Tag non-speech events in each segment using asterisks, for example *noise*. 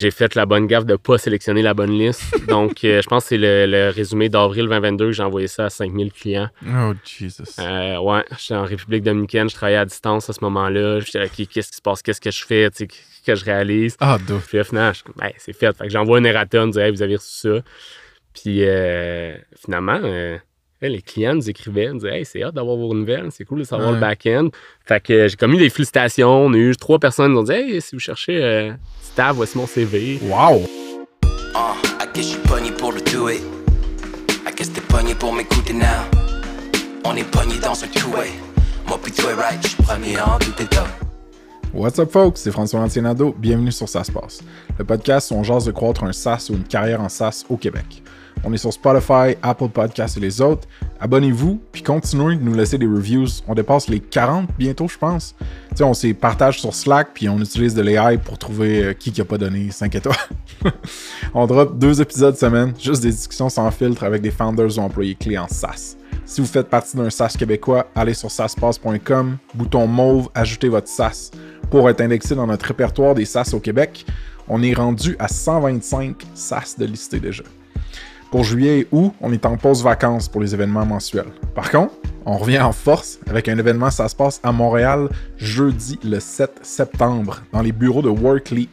J'ai fait la bonne gaffe de ne pas sélectionner la bonne liste. *laughs* Donc, euh, je pense que c'est le, résumé d'avril 2022 que j'ai envoyé ça à 5000 clients. Oh, Jesus. Euh, ouais, j'étais en République dominicaine, je travaillais à distance à ce moment-là. Je disais, qu'est-ce qui se passe, qu'est-ce que je fais, qu'est-ce que je réalise? Ah, Puis là, finalement, ben, c'est fait. Fait que j'envoie un erratum, je dis, vous avez reçu ça. Puis euh, finalement, les clients nous écrivaient, nous disaient Hey, c'est hâte d'avoir vos nouvelles, c'est cool de savoir le back-end. Fait que j'ai commis des félicitations. On a eu trois personnes qui nous ont dit Hey, si vous cherchez euh, Stav, voici mon CV. Wow! Uh, I guess you pogné pour le do it. I guess t'es pogné pour m'écouter now. On est pogné dans un two-way. Moi pis toi, right, je suis premier en douter top. What's up, folks? C'est François Lantienado. Bienvenue sur Ça se passe. Le podcast où on jase de croître un SaaS ou une carrière en SaaS au Québec. On est sur Spotify, Apple Podcasts et les autres. Abonnez-vous, puis continuez de nous laisser des reviews. On dépasse les 40 bientôt, je pense. On s'est partage sur Slack, puis on utilise de l'AI pour trouver euh, qui qui a pas donné 5 étoiles. *laughs* on drop deux épisodes semaine, juste des discussions sans filtre avec des founders ou employés clés en SaaS. Si vous faites partie d'un SaaS québécois, allez sur SaaSpass.com, bouton mauve, ajoutez votre SaaS. Pour être indexé dans notre répertoire des SaaS au Québec, on est rendu à 125 SaaS de listés déjà. Pour juillet et août, on est en pause vacances pour les événements mensuels. Par contre, on revient en force avec un événement, ça se passe à Montréal jeudi le 7 septembre dans les bureaux de WorkLeap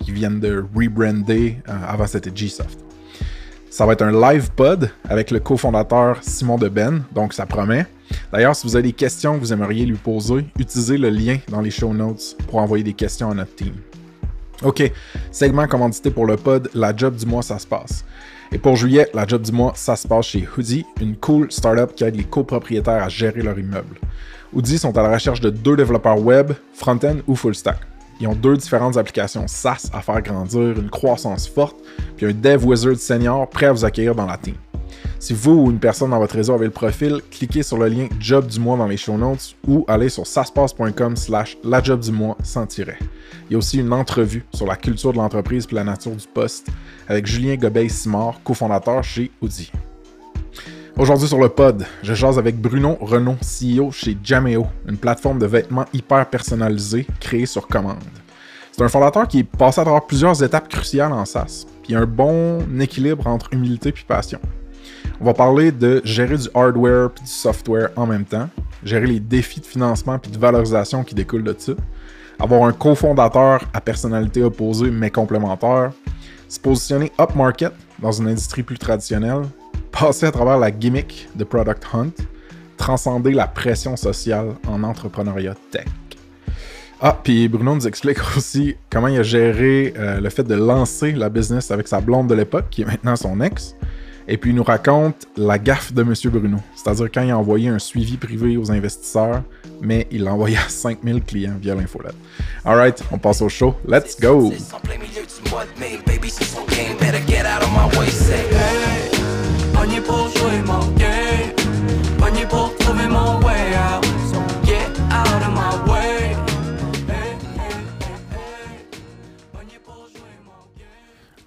qui viennent de rebrander, euh, avant c'était Gsoft. Ça va être un live pod avec le cofondateur Simon Deben, donc ça promet. D'ailleurs, si vous avez des questions que vous aimeriez lui poser, utilisez le lien dans les show notes pour envoyer des questions à notre team. OK, segment commandité pour le pod, la job du mois, ça se passe. Et pour juillet, la job du mois, ça se passe chez Hoodie, une cool startup qui aide les copropriétaires à gérer leur immeuble. Hoodie sont à la recherche de deux développeurs web, front-end ou full stack. Ils ont deux différentes applications SaaS à faire grandir, une croissance forte, puis un dev wizard senior prêt à vous accueillir dans la team. Si vous ou une personne dans votre réseau avez le profil, cliquez sur le lien Job du mois dans les show notes ou allez sur saspace.com slash la job du mois sans tirer. Il y a aussi une entrevue sur la culture de l'entreprise et la nature du poste avec Julien Gobeil-Simard, cofondateur chez Audi. Aujourd'hui sur le pod, je jase avec Bruno Renault, CEO chez Jameo, une plateforme de vêtements hyper personnalisés créée sur commande. C'est un fondateur qui est passé à travers plusieurs étapes cruciales en SaaS, puis un bon équilibre entre humilité et passion. On va parler de gérer du hardware et du software en même temps, gérer les défis de financement et de valorisation qui découlent de ça, avoir un cofondateur à personnalité opposée mais complémentaire, se positionner up-market dans une industrie plus traditionnelle, passer à travers la gimmick de Product Hunt, transcender la pression sociale en entrepreneuriat tech. Ah, puis Bruno nous explique *laughs* aussi comment il a géré euh, le fait de lancer la business avec sa blonde de l'époque, qui est maintenant son ex, et puis il nous raconte la gaffe de M. Bruno, c'est-à-dire quand il a envoyé un suivi privé aux investisseurs, mais il l'a envoyé à 5000 clients via l'infolette. Alright, on passe au show. Let's go!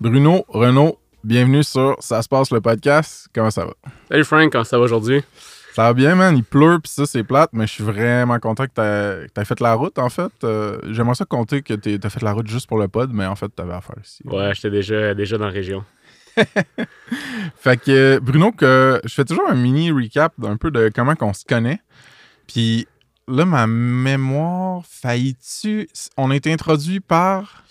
Bruno, Renaud, Bienvenue sur Ça se passe le podcast. Comment ça va? Salut Frank, comment ça va aujourd'hui? Ça va bien, man. Il pleut, puis ça, c'est plate, mais je suis vraiment content que tu aies fait la route, en fait. Euh, j'aimerais ça compter que tu as fait la route juste pour le pod, mais en fait, tu avais à faire ici. Ouais, j'étais déjà, déjà dans la région. *laughs* fait que, Bruno, que je fais toujours un mini recap d'un peu de comment on se connaît. Puis là, ma mémoire, faillit-tu? On a été introduit par.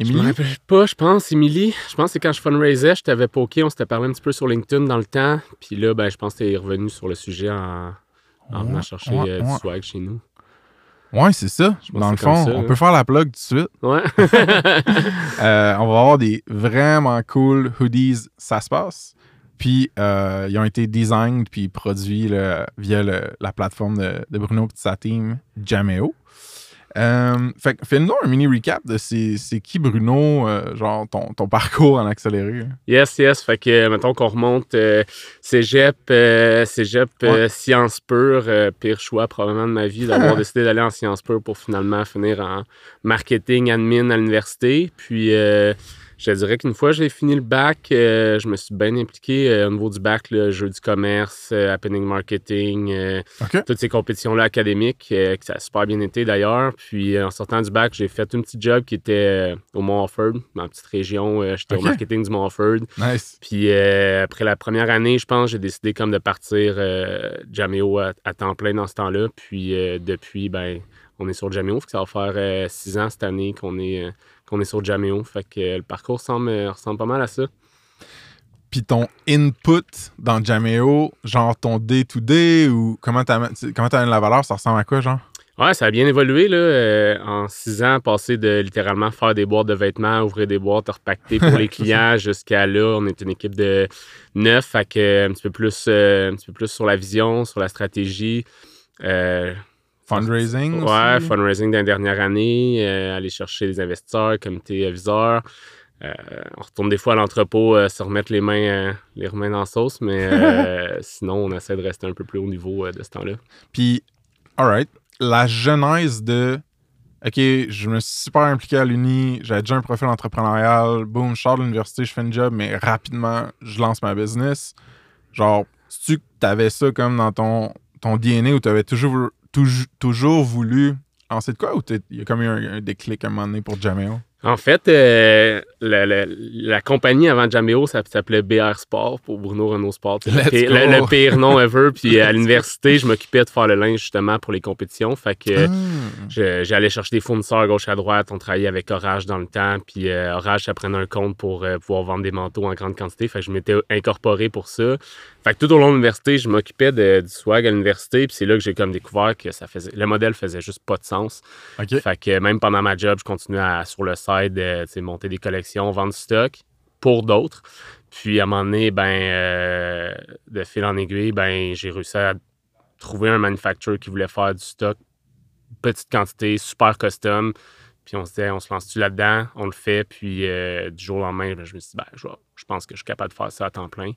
Je me rappelle pas, je pense, Émilie. Je pense que c'est quand je fundraisais, je t'avais poké, on s'était parlé un petit peu sur LinkedIn dans le temps. Puis là, ben, je pense que t'es revenu sur le sujet en, en venant chercher euh, du swag chez nous. Ouais, c'est ça. Dans le fond, on peut faire la plug tout de suite. Ouais. *laughs* Euh, on va avoir des vraiment cool hoodies, ça se passe. Puis, euh, ils ont été designed puis produits via la plateforme de, de Bruno et sa team Jameo. Euh, fait fais-nous un mini recap de c'est qui Bruno, euh, genre ton, ton, parcours en accéléré. Yes, yes. Fait que, mettons qu'on remonte euh, cégep, cégep sciences pures, pire choix probablement de ma vie d'avoir *laughs* décidé d'aller en sciences pures pour finalement finir en marketing, admin à l'université. Puis Je te dirais qu'une fois j'ai fini le bac, euh, je me suis bien impliqué euh, au niveau du bac, le jeu du commerce, euh, happening marketing, euh, toutes ces compétitions-là académiques, que ça a super bien été d'ailleurs. Puis en sortant du bac, j'ai fait un petit job qui était au Mont-Offord, la petite région. J'étais au marketing du Mont-Offord. Nice. Puis après la première année, je pense, j'ai décidé comme de partir Jameo à, à temps plein dans ce temps-là. Puis depuis, ben, on est sur que ça va faire six ans cette année qu'on est, qu'on est sur Jameo. Fait que le parcours ressemble, euh, ressemble pas mal à ça. Puis ton input dans Jameo, genre ton day-to-day ou comment t'amènes comment la valeur, ça ressemble à quoi, genre? Ouais, ça a bien évolué là. euh, en six ans, passer de littéralement faire des boîtes de vêtements, ouvrir des boîtes, repaqueter pour les *laughs* clients jusqu'à là, on est une équipe de neuf, fait que euh, un petit peu plus, euh, un petit peu plus sur la vision, sur la stratégie. Euh, Fundraising Ouais, fundraising dans dernière année, euh, aller chercher des investisseurs, comité aviseur. Euh, on retourne des fois à l'entrepôt euh, se remettre les mains, les mains dans la sauce, mais *laughs* sinon, on essaie de rester un peu plus haut niveau de ce temps-là. Puis, alright, la genèse de OK, je me suis super impliqué à l'Uni, j'avais déjà un profil entrepreneurial, boum, je sors de l'université, je fais une job, mais rapidement, je lance ma business. Genre, si tu avais ça comme dans ton, ton DNA ou tu avais toujours, touj- toujours voulu lancer de quoi ou il y a comme eu un, un déclic à un moment donné pour Jameo? En fait, euh, la, la- la compagnie avant Jameo, ça s'appelait BR Sport pour Bruno Renault Sport. C'est le, Let's pire- go. le- le pire nom ever. Puis à *laughs* l'université, je m'occupais de faire le linge justement pour les compétitions. Fait que Ah. Je- J'allais chercher des fournisseurs à gauche à droite. On travaillait avec Orage dans le temps. Puis euh, Orage, ça prenait un compte pour euh, pouvoir vendre des manteaux en grande quantité. Fait que je m'étais incorporé pour ça. Fait que tout au long de l'université, je m'occupais de- du swag à l'université. Puis c'est là que j'ai comme découvert que ça faisait, le modèle faisait juste pas de sens. Fait que même pendant ma job, je continuais à, sur le tu sais, monter des collections, vendre du stock pour d'autres. Puis à un moment donné, ben, euh, de fil en aiguille, ben, j'ai réussi à trouver un manufacturer qui voulait faire du stock, petite quantité, super custom. Puis on se disait, on se lance-tu là-dedans? On le fait. Puis euh, du jour au lendemain, ben, je me suis dit, ben, je, vais- je pense que je suis capable de faire ça à temps plein.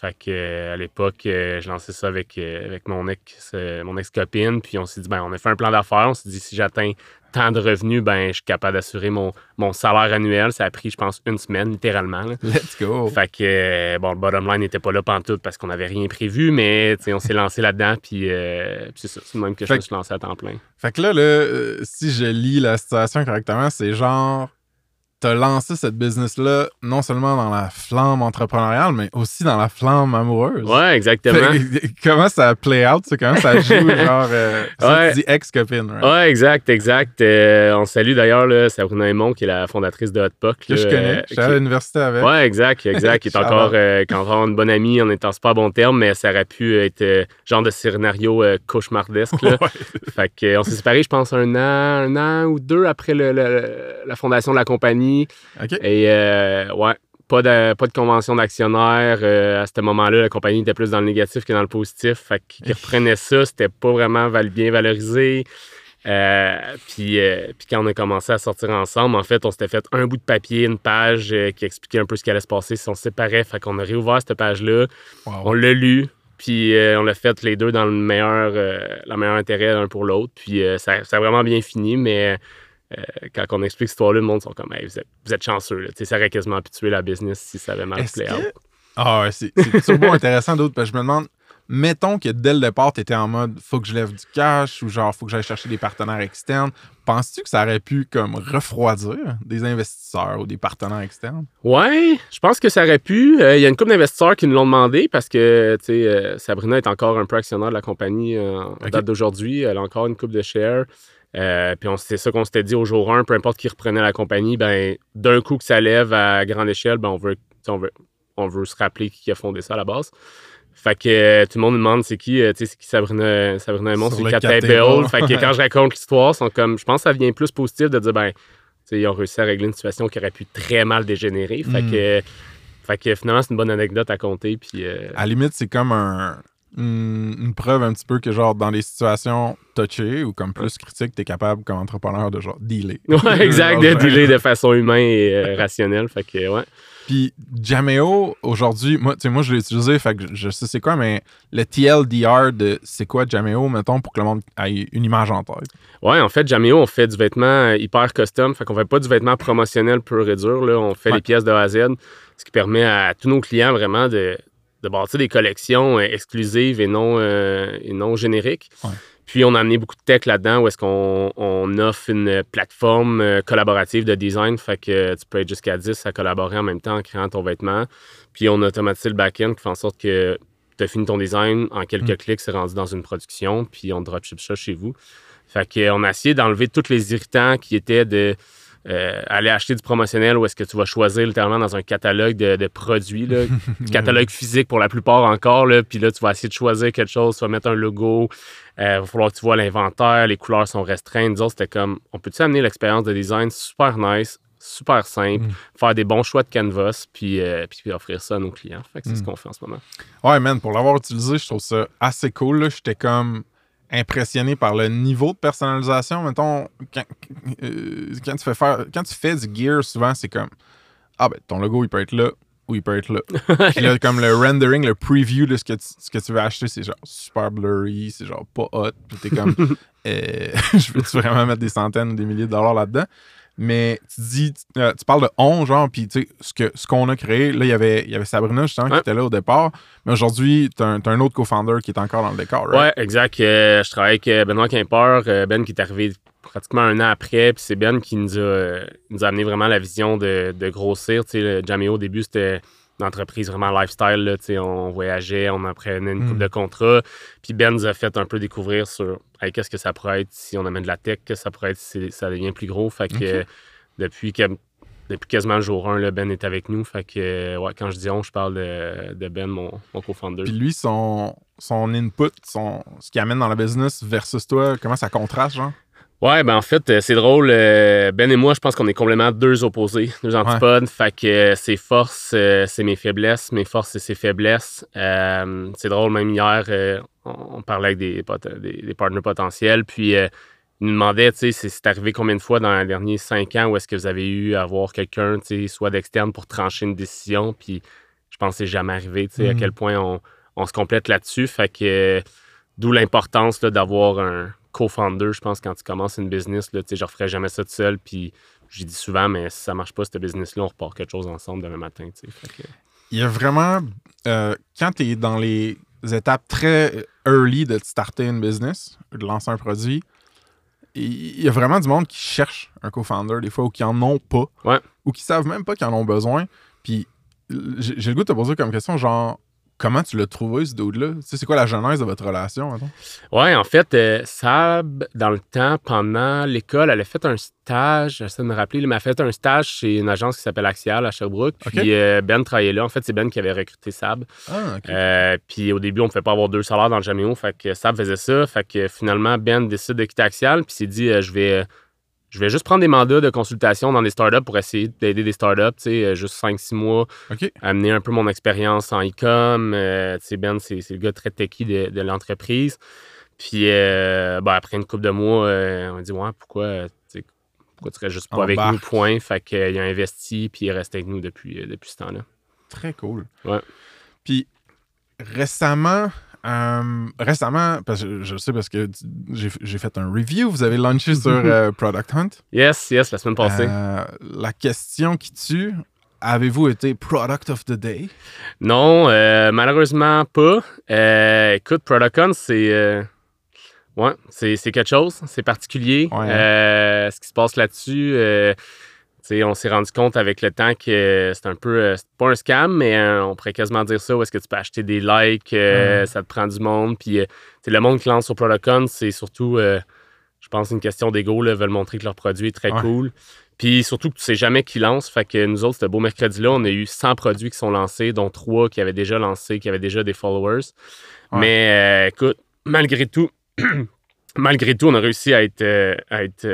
Fait que euh, à l'époque, euh, je lançais ça avec, euh, avec mon ex, mon ex-copine. Puis on s'est dit, ben, on a fait un plan d'affaires. On s'est dit, si j'atteins tant de revenus, ben, je suis capable d'assurer mon, mon salaire annuel. Ça a pris, je pense, une semaine, littéralement. là. Let's go. Fait que, bon, le bottom line n'était pas là pantoute parce qu'on n'avait rien prévu, mais on s'est lancé là-dedans, puis, euh, puis c'est ça, c'est même que je me suis lancé à temps plein. Fait que là, là euh, si je lis la situation correctement, c'est genre, t'as lancé cette business-là non seulement dans la flamme entrepreneuriale, mais aussi dans la flamme amoureuse. Ouais, exactement. Fait *laughs* comment ça play out, ça? Comment ça joue, *laughs* genre, euh, Ouais. tu dis ex-copine, right? Ouais, exact, exact. Euh, on salue d'ailleurs Sabrina Aymon, qui est la fondatrice de Hotpock. Que je connais. euh, J'étais à l'université avec. Ouais, exact, exact. Qui est *laughs* encore, euh, encore une bonne amie, on est en super bon terme, mais ça aurait pu être genre de scénario cauchemardesque. Là. Ouais. Fait que, euh, on s'est séparés, je pense, un an, un an ou deux après le- le- la fondation de la compagnie. Et euh, ouais, pas de, pas de convention d'actionnaire. Euh, à ce moment-là, la compagnie était plus dans le négatif que dans le positif. Fait qu'ils reprenaient ça, c'était pas vraiment val- bien valorisé. Euh, puis, euh, puis quand on a commencé à sortir ensemble, en fait, on s'était fait un bout de papier, une page euh, qui expliquait un peu ce qui allait se passer si on se séparait. Fait qu'on a réouvert cette page-là. Wow. On l'a lu, puis on l'a fait les deux dans le meilleur, le meilleur intérêt l'un pour l'autre. Puis ça, ça a vraiment bien fini, mais euh, quand on explique cette histoire-là, le monde sont comme Hey, vous, êtes, vous êtes chanceux. Là. Tu sais, Ça aurait quasiment pu tuer la business si ça avait mal play que... Ah ouais, c'est turbo intéressant d'autres, parce que je me demande, mettons que dès le départ, tu étais en mode faut que je lève du cash ou genre faut que j'aille chercher des partenaires externes. Penses-tu que ça aurait pu comme refroidir des investisseurs ou des partenaires externes? Ouais, je pense que ça aurait pu. Euh, Il y a une couple d'investisseurs qui nous l'ont demandé parce que tu sais, euh, Sabrina est encore un peu actionnaire de la compagnie euh, en Ok. date d'aujourd'hui. Elle a encore une coupe de shares. Euh, puis c'est ça qu'on s'était dit au jour 1, peu importe qui reprenait la compagnie, ben d'un coup que ça lève à grande échelle, ben on veut, on veut, on veut se rappeler qui a fondé ça à la base. Fait que euh, tout le monde nous demande c'est qui, euh, tu sais, c'est qui Sabrina, Sabrina Aymon, c'est le Cat cap Table. table. Fait que quand je raconte l'histoire, ils sont comme, je pense que ça vient plus positif de dire, ben, tu sais, ils ont réussi à régler une situation qui aurait pu très mal dégénérer. Fait Mm. que, fait que finalement, c'est une bonne anecdote à compter. Puis, euh, À la limite, c'est comme un, une, preuve un petit peu que genre dans des situations touchées ou comme plus critiques, tu es capable comme entrepreneur de genre dealer. ouais, *laughs* exact, de dealer de façon humaine et euh, rationnelle. Fait que, ouais. Puis Jameo, aujourd'hui, moi, tu sais, moi, je l'ai utilisé, fait que je- je sais c'est quoi, mais le TLDR de c'est quoi Jameo, mettons, pour que le monde ait une image en tête. Ouais, en fait, Jameo, on fait du vêtement hyper custom. Fait qu'on fait pas du vêtement promotionnel pur et dur. Là. On fait Ouais. les pièces de A à Z, ce qui permet à tous nos clients vraiment de, de bâtir des collections euh, exclusives et non, euh, et non génériques. Ouais. Puis on a amené beaucoup de tech là-dedans où est-ce qu'on on offre une plateforme euh, collaborative de design. Fait que tu peux être jusqu'à 10 à collaborer en même temps en créant ton vêtement. Puis on a automatisé le back-end qui fait en sorte que tu as fini ton design, en quelques Mm. clics, c'est rendu dans une production, puis on dropship ça chez vous. Fait qu'on a essayé d'enlever tous les irritants qui étaient de euh, aller acheter du promotionnel où est-ce que tu vas choisir littéralement dans un catalogue de, de produits, là, *laughs* du catalogue physique pour la plupart encore, là, puis là, tu vas essayer de choisir quelque chose, tu vas mettre un logo, il va falloir que tu vois l'inventaire, les couleurs sont restreintes. Nous autres, c'était comme, on peut-tu amener l'expérience de design super nice, super simple, Mm. faire des bons choix de canvas, puis, euh, puis, puis offrir ça à nos clients. Fait que c'est Mm. ce qu'on fait en ce moment. Ouais, man, pour l'avoir utilisé, je trouve ça assez cool. J'étais comme impressionné par le niveau de personnalisation. Mettons, quand, euh, quand tu fais faire, quand tu fais du gear, souvent, c'est comme Ah, ben, ton logo, il peut être là ou il peut être là. *laughs* Puis là, comme le rendering, le preview de ce que tu, ce que tu veux acheter, c'est genre super blurry, c'est genre pas hot. Puis t'es comme *laughs* euh, *laughs* Je veux-tu vraiment mettre des centaines ou des milliers de dollars là-dedans? Mais tu dis, euh, tu parles de on, genre, puis tu sais, ce que- ce qu'on a créé, là, il y avait, il y avait Sabrina, justement, qui était là au départ. Mais aujourd'hui, t'as un, t'as un autre co-founder qui est encore dans le décor, right? Ouais, exact. Euh, je travaille avec euh, Benoît Quimper, Ben qui est arrivé pratiquement un an après, puis c'est Ben qui nous a, nous a amené vraiment la vision de, de grossir. Tu sais, le Jameo, au début, c'était une entreprise vraiment lifestyle. Là, on voyageait, on en prenait une Mm. coupe de contrats. Puis Ben nous a fait un peu découvrir sur hey, qu'est-ce que ça pourrait être si on amène de la tech, qu'est-ce que ça pourrait être si ça devient plus gros. Fait que euh, depuis, que- depuis quasiment le jour 1, là, Ben est avec nous. Fait que euh, ouais, quand je dis on, je parle de, de Ben, mon, mon co-founder. Puis lui, son, son input, son, ce qu'il amène dans la business versus toi, comment ça contraste, genre? Ouais, ben en fait, euh, c'est drôle. euh, Ben et moi, je pense qu'on est complètement deux opposés, deux antipodes. Fait que ses forces, euh, c'est mes faiblesses. Mes forces, c'est ses faiblesses. Euh, c'est drôle, même hier, on, parlait avec des, pot- des, des partenaires potentiels. Puis, euh, il nous demandait, tu sais, c'est arrivé combien de fois dans les derniers cinq ans où est-ce que vous avez eu à voir quelqu'un, tu sais, soit d'externe pour trancher une décision. Puis, je pense que c'est jamais arrivé, tu sais, à Mhm. quel point on, on se complète là-dessus. Fait que, euh, d'où l'importance d'avoir un co-founder, je pense, quand tu commences une business, là, je ne referais jamais ça tout seul. Puis, j'ai dit souvent, mais si ça marche pas, cette business-là, on repart quelque chose ensemble demain matin, que- Il y a vraiment, euh, quand tu es dans les étapes très early de starter une business, de lancer un produit, il y a vraiment du monde qui cherche un co-founder des fois ou qui en ont pas. Ouais. Ou qui savent même pas qu'ils en ont besoin. Puis j'ai le goût de te poser comme question, genre, comment tu l'as trouvé ce dude-là? Tu sais, c'est quoi la genèse de votre relation? Ouais, en fait, euh, Sab, dans le temps, pendant l'école, elle a fait un stage, j'essaie de me rappeler, mais elle a fait un stage chez une agence qui s'appelle Axial à Sherbrooke. OK. Puis euh, Ben travaillait là. En fait, c'est Ben qui avait recruté Sab. Ah. Euh, puis au début, on ne pouvait pas avoir deux salaires dans le Jameo. Fait que Sab faisait ça. Fait que finalement, Ben décide de quitter Axial. Puis s'est dit, je vais. Je vais juste prendre des mandats de consultation dans des startups pour essayer d'aider des startups, tu sais, euh, juste 5-6 mois, amener un peu mon expérience en e-com. Euh, tu sais, Ben, c'est le gars très techy de, de l'entreprise. Puis euh, ben, après une couple de mois, euh, on a dit, ouais, pourquoi, pourquoi tu serais juste pas avec Embarque. nous, point? Fait qu'il a investi, puis il est resté avec nous depuis, depuis ce temps-là. Très cool. Ouais. Puis récemment, euh, récemment, parce que je, sais parce que j'ai fait un review, vous avez launché sur euh, Product Hunt. Yes, yes, la semaine passée. Euh, la question qui tue, avez-vous été Product of the Day? Non, malheureusement pas. Écoute, Producon, c'est. euh, ouais, c'est c'est quelque chose. C'est particulier. Ouais, hein. Ce qui se passe là-dessus, on s'est rendu compte avec le temps que c'est un peu. euh, c'est pas un scam, mais euh, on pourrait quasiment dire ça. Où est-ce que tu peux acheter des likes, euh, ça te prend du monde. Puis, le monde qui lance sur Producon, c'est surtout. euh, je pense une question d'ego, veulent montrer que leur produit est très Ouais. cool. Puis surtout que tu sais jamais qui lance. Fait que nous autres, ce beau mercredi-là, on a eu 100 produits qui sont lancés, dont 3 qui avaient déjà lancé, qui avaient déjà des followers. Ouais. Mais euh, écoute, malgré tout, *clears throat* malgré tout, on a réussi à être, à être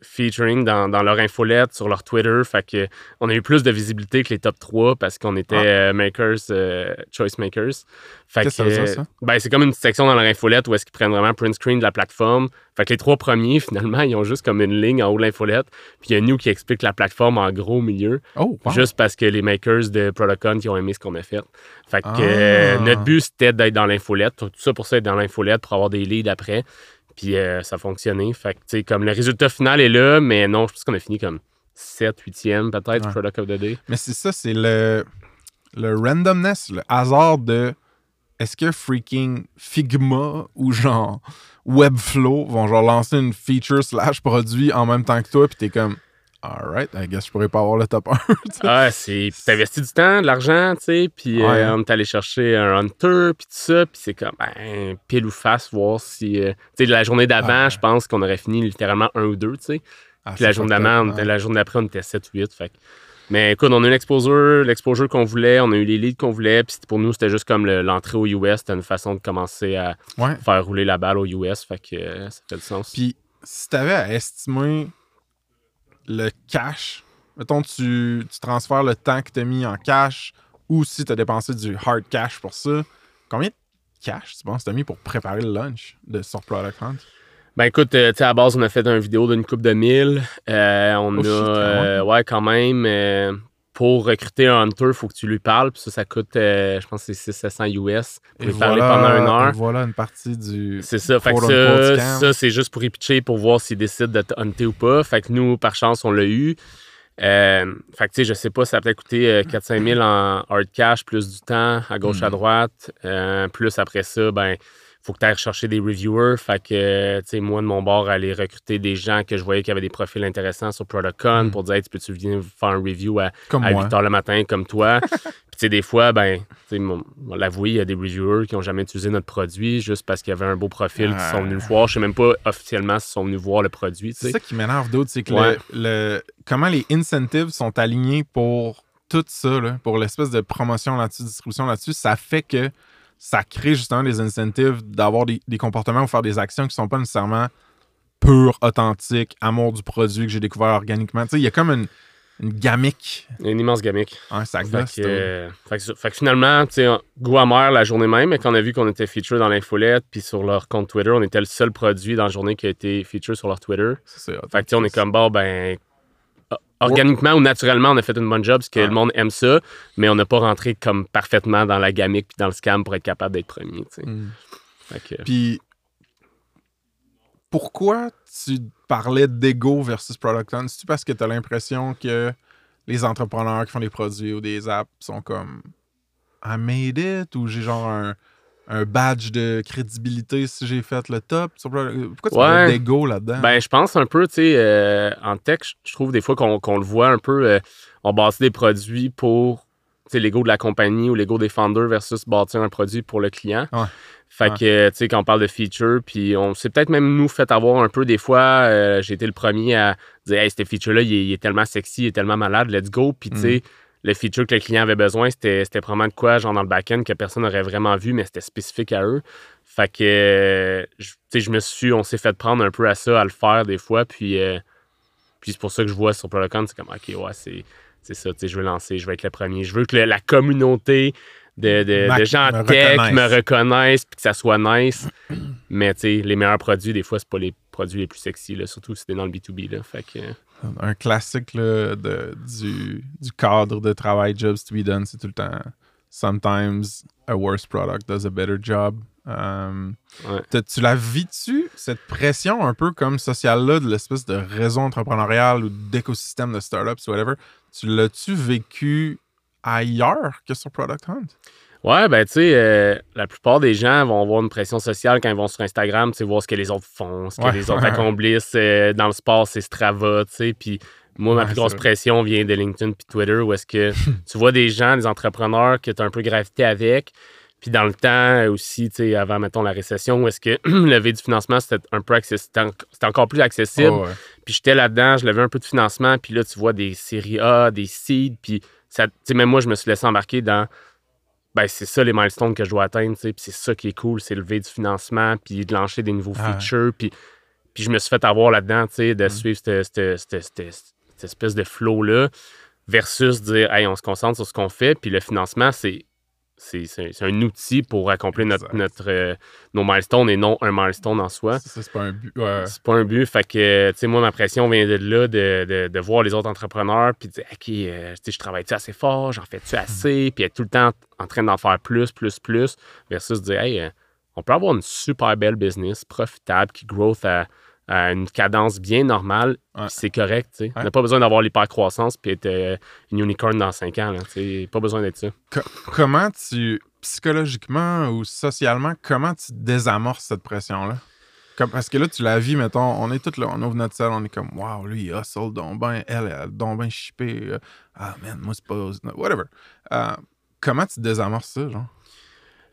featuring dans, dans leur infolette, sur leur Twitter. Fait que on a eu plus de visibilité que les top 3 parce qu'on était euh, makers, euh, choice makers. Fait Qu'est-ce que ça ça? ben, c'est comme une section dans leur infolette où est-ce qu'ils prennent vraiment print screen de la plateforme. Fait que les trois premiers, *laughs* finalement, ils ont juste comme une ligne en haut de l'infolette. Puis il y a nous qui explique la plateforme en gros au milieu. Oh, wow. Juste parce que les makers de Protocon qui ont aimé ce qu'on a fait. Fait que Ah. euh, notre but, c'était d'être dans l'infolette. Tout ça pour ça, être dans l'infolette pour avoir des leads après. Puis euh, ça a fonctionné. Fait que, tu sais, comme le résultat final est là, mais non, je pense qu'on a fini comme 7, 8e peut-être, Ouais. Product of the Day. Mais c'est ça, c'est le, le randomness, le hasard de est-ce que freaking Figma ou genre Webflow vont genre lancer une feature slash produit en même temps que toi, puis t'es comme alright, I guess je pourrais pas avoir le top *laughs* 1. tu sais. Ah, c'est. Puis t'investis du temps, de l'argent, tu sais. Puis euh, on est allé chercher un hunter, puis tout ça. Puis c'est comme, ben, pile ou face, voir si. euh, tu sais, la journée d'avant, Ouais. je pense qu'on aurait fini littéralement un ou deux, tu sais. Ah, Puis la journée d'avant, ouais. la journée d'après, on était 7 8. Fait Mais écoute, on a eu l'exposure, l'exposure qu'on voulait, on a eu les leads qu'on voulait. Puis pour nous, c'était juste comme le- l'entrée au US. C'était une façon de commencer à Ouais. faire rouler la balle au US. Fait que euh, ça fait du sens. Puis si t'avais à estimer le cash, mettons tu, tu transfères le temps que t'as mis en cash ou si t'as dépensé du hard cash pour ça, combien de cash tu penses que t'as mis pour préparer le lunch de sur Product Hunt? Ben écoute, euh, tu sais, à la base, on a fait une vidéo d'une coupe de mille. Euh, on Oh, a. shit, quand euh, ouais, quand même. Euh, pour recruter un hunter, il faut que tu lui parles. Puis ça, ça coûte, euh, je pense que c'est 600 US pour lui parler pendant une heure. voilà une partie du. C'est ça. Fait que ça, ça c'est juste pour y pitcher pour voir s'il décide de te hunter ou pas. Fait que nous, par chance, on l'a eu. Euh, fait que tu sais, je sais pas, ça a peut-être coûté euh, 4-5 000 en hard cash, plus du temps à gauche à Mm. droite. Euh, plus après ça, ben, faut que tu ailles rechercher des reviewers. Fait que, tu sais, moi, de mon bord, aller recruter des gens que je voyais qui avaient des profils intéressants sur ProductCon Mm. pour dire, hey, tu peux-tu venir faire un review à, Comme à moi. 8 h le matin comme toi? *laughs* Puis, tu sais, des fois, ben, tu sais, mon- on l'avoue, il y a des reviewers qui n'ont jamais utilisé notre produit juste parce qu'il y avait un beau profil qui sont venus le voir. Je sais même pas officiellement s'ils sont venus voir le produit, C'est ça qui m'énerve d'autres, c'est que Ouais. le, le- comment les incentives sont alignés pour tout ça, là, pour l'espèce de promotion là-dessus, distribution là-dessus, ça fait que ça crée justement des incentives d'avoir des, des comportements ou faire des actions qui sont pas nécessairement pures, authentiques, amour du produit que j'ai découvert organiquement. Tu sais, il y a comme une, une gamique. Une immense gamique. Hein, ça gosse, euh, fait fait que finalement, tu sais, goût amer la journée même, mais quand on a vu qu'on était feature dans l'infolette puis sur leur compte Twitter, on était le seul produit dans la journée qui a été feature sur leur Twitter. Ça. Fait que, tu sais, on est comme, bon, ben, organiquement ou naturellement, on a fait une bonne job parce que Ouais. le monde aime ça, mais on n'a pas rentré comme parfaitement dans la gamique puis dans le scam pour être capable d'être premier. Mm. Que, Puis, pourquoi tu parlais d'ego versus product hunt? C'est-tu parce que tu as l'impression que les entrepreneurs qui font des produits ou des apps sont comme I made it? Ou j'ai genre un, un badge de crédibilité si j'ai fait le top? Pourquoi tu Ouais. parlais d'ego là-dedans? Ben, je pense un peu, tu sais, euh, en tech, je- trouve des fois qu'on le voit un peu, euh, on bâtit des produits pour, l'ego de la compagnie ou l'ego des founders versus bâtir un produit pour le client. Ouais. Fait que, tu sais, quand on parle de feature, puis on s'est peut-être même nous fait avoir un peu des fois, euh, j'ai été le premier à dire, hey, ce feature-là, il, est- il est tellement sexy, il est tellement malade, let's go. Puis, tu sais, le feature que le client avait besoin, c'était c'était probablement de quoi, genre dans le back-end, que personne n'aurait vraiment vu, mais c'était spécifique à eux. Fait que, euh, je- tu sais, je me suis, on s'est fait prendre un peu à ça, à le faire des fois, puis, euh, puis c'est pour ça que je vois sur Protocon, c'est comme, OK, ouais, c'est c'est ça, tu sais, je veux lancer, je veux être le premier. Je veux que le- la communauté de, de- gens me tech reconnaisse. me reconnaissent, puis que ça soit nice. Mais, tu sais, les meilleurs produits, des fois, c'est pas les produits les plus sexy, là, surtout si t'es dans le B2B, là. Fait que, Un classique là, de, du, du cadre de travail jobs to be done, c'est tout le temps Sometimes a worse product does a better job. Um, Ouais. Tu la vis-tu, cette pression un peu comme sociale-là de l'espèce de réseau entrepreneurial ou d'écosystème de startups, whatever? Tu l'as-tu vécu ailleurs que sur Product Hunt? Ouais, ben tu sais, euh, la plupart des gens vont avoir une pression sociale quand ils vont sur Instagram, tu sais, voir ce que les autres font, ce que Ouais, les autres accomplissent. euh, dans le sport, c'est Strava, tu sais. Puis moi, ma Ouais, plus grosse pression vient de LinkedIn puis Twitter, où est-ce que *laughs* tu vois des gens, des entrepreneurs que tu as un peu gravité avec. Puis dans le temps aussi, tu sais, avant, mettons, la récession, où est-ce que *clears throat* lever du financement, c'était un peu accessible, c'était en- c'était encore plus accessible. Oh, ouais. Puis j'étais là-dedans, je levais un peu de financement, puis là, tu vois des séries A, des seeds, puis ça, tu sais, même moi, je me suis laissé embarquer dans, ben, c'est ça les milestones que je dois atteindre, puis c'est ça qui est cool, c'est lever du financement, puis de lancer des nouveaux Ah features, puis, Puis je me suis fait avoir là-dedans, tu sais, de Mm. suivre cette espèce de flow-là versus dire, hey, on se concentre sur ce qu'on fait. Puis le financement, c'est. C'est un outil pour accomplir notre, euh, nos milestones et non un milestone en soi. C'est pas un but. Ouais. C'est pas un but. Fait que, tu sais, moi, ma pression vient de là, de, de- de voir les autres entrepreneurs, puis de dire, OK, euh, je travaille-tu assez fort, j'en fais-tu assez, puis être tout le temps en train d'en faire plus, plus, plus, versus dire, hey, euh, on peut avoir une super belle business, profitable, qui growth à, à une cadence bien normale, Ouais. c'est correct. On n'a pas besoin d'avoir l'hyper-croissance, puis être euh, une unicorn dans 5 ans, là. Pas besoin d'être ça. Co- comment tu, psychologiquement ou socialement, comment tu désamorces cette pression-là? Parce que là, tu la vis, mettons, on est tous là, on ouvre notre salle, on est comme, wow, lui, il hustle donc ben, elle, elle donc ben chippé. euh, Ah, man, moi, c'est pas. Whatever. Euh, comment tu désamorces ça, genre?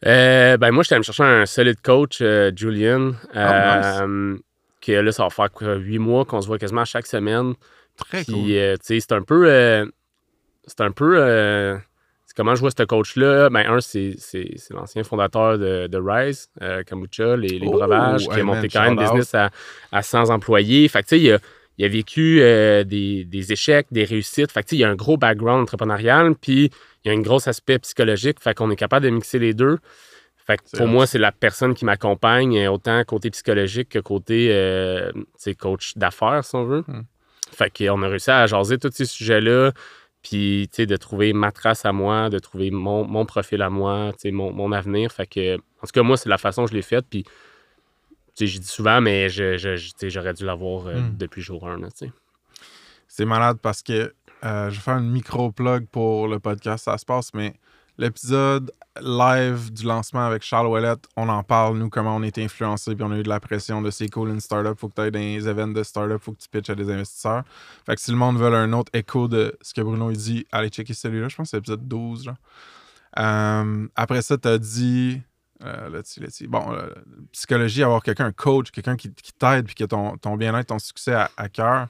Euh, ben moi, j'étais allé me chercher un solide coach, euh, Julian. Ah, euh, Que là, ça va faire quoi, huit mois qu'on se voit quasiment chaque semaine. Très Puis, cool. euh, c'est un peu. euh, c'est un peu. euh, comment je vois ce coach-là. Ben, un, c'est, l'ancien fondateur de, de Rise, Kombucha, les, les Oh, breuvages, qui a monté man, quand même out. business à, à 100 employés. Fait que, tu sais, il a, il a vécu des, des échecs, des réussites. Fait que, tu sais, il y a un gros background entrepreneurial, puis il y a un gros aspect psychologique. Fait qu'on est capable de mixer les deux. Fait que pour moi, c'est la personne qui m'accompagne, euh, autant côté psychologique que côté euh, coach d'affaires, si on veut. Hmm. Fait qu'on a réussi à jaser tous ces sujets-là, puis de trouver ma trace à moi, de trouver mon, mon profil à moi, mon, mon avenir. Fait que, en tout cas, moi, c'est la façon que je l'ai faite, puis j'ai dit souvent, mais je, je- je- j'aurais dû l'avoir euh, Hmm. depuis jour 1. Là, tu sais. C'est malade parce que euh, je vais faire une micro-plug pour le podcast, ça se passe, mais l'épisode live du lancement avec Charles Ouellette, on en parle, nous, comment on a été influencé, puis on a eu de la pression de c'est cool une startup, faut que tu ailles dans les événements de startup, faut que tu pitches à des investisseurs. Fait que si le monde veut un autre écho de ce que Bruno il dit, allez checker celui-là, je pense que c'est l'épisode 12. Genre. Euh, après ça, tu as dit. euh. Bon, euh, psychologie, avoir quelqu'un, un coach, quelqu'un qui, t'aide puis qui a ton, ton bien-être, ton succès à, à cœur.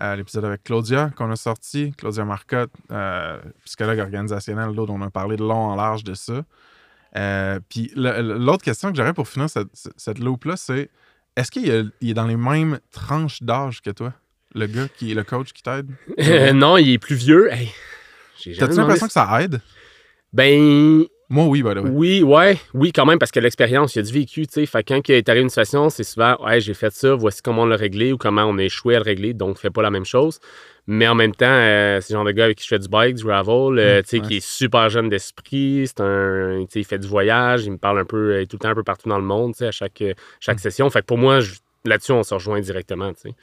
Euh, L'épisode avec Claudia qu'on a sorti, Claudia Marcotte, euh, psychologue organisationnelle, l'autre, on a parlé de long en large de ça. Euh, puis l'autre question que j'aurais pour finir cette, cette- loupe-là, c'est est-ce qu'il est, dans les mêmes tranches d'âge que toi, le gars qui est le coach qui t'aide? Euh, non, il est plus vieux. Hey, T'as-tu l'impression que ça aide? Ben, Moi, oui, by the way. Oui, ouais, oui, quand même, parce que l'expérience, il y a du vécu, tu sais. Fait que quand il est arrivé une situation, c'est souvent, ouais, j'ai fait ça, voici comment on l'a réglé ou comment on a échoué à le régler, donc fais pas la même chose. Mais en même temps, euh, c'est le genre de gars avec qui je fais du bike, du gravel, euh, Mm, tu sais, ouais. qui est super jeune d'esprit, c'est un, tu sais, il fait du voyage, il me parle un peu, il est tout le temps un peu partout dans le monde, tu sais, à chaque, euh, chaque Mm. session. Fait que pour moi, là-dessus, on se rejoint directement, tu sais.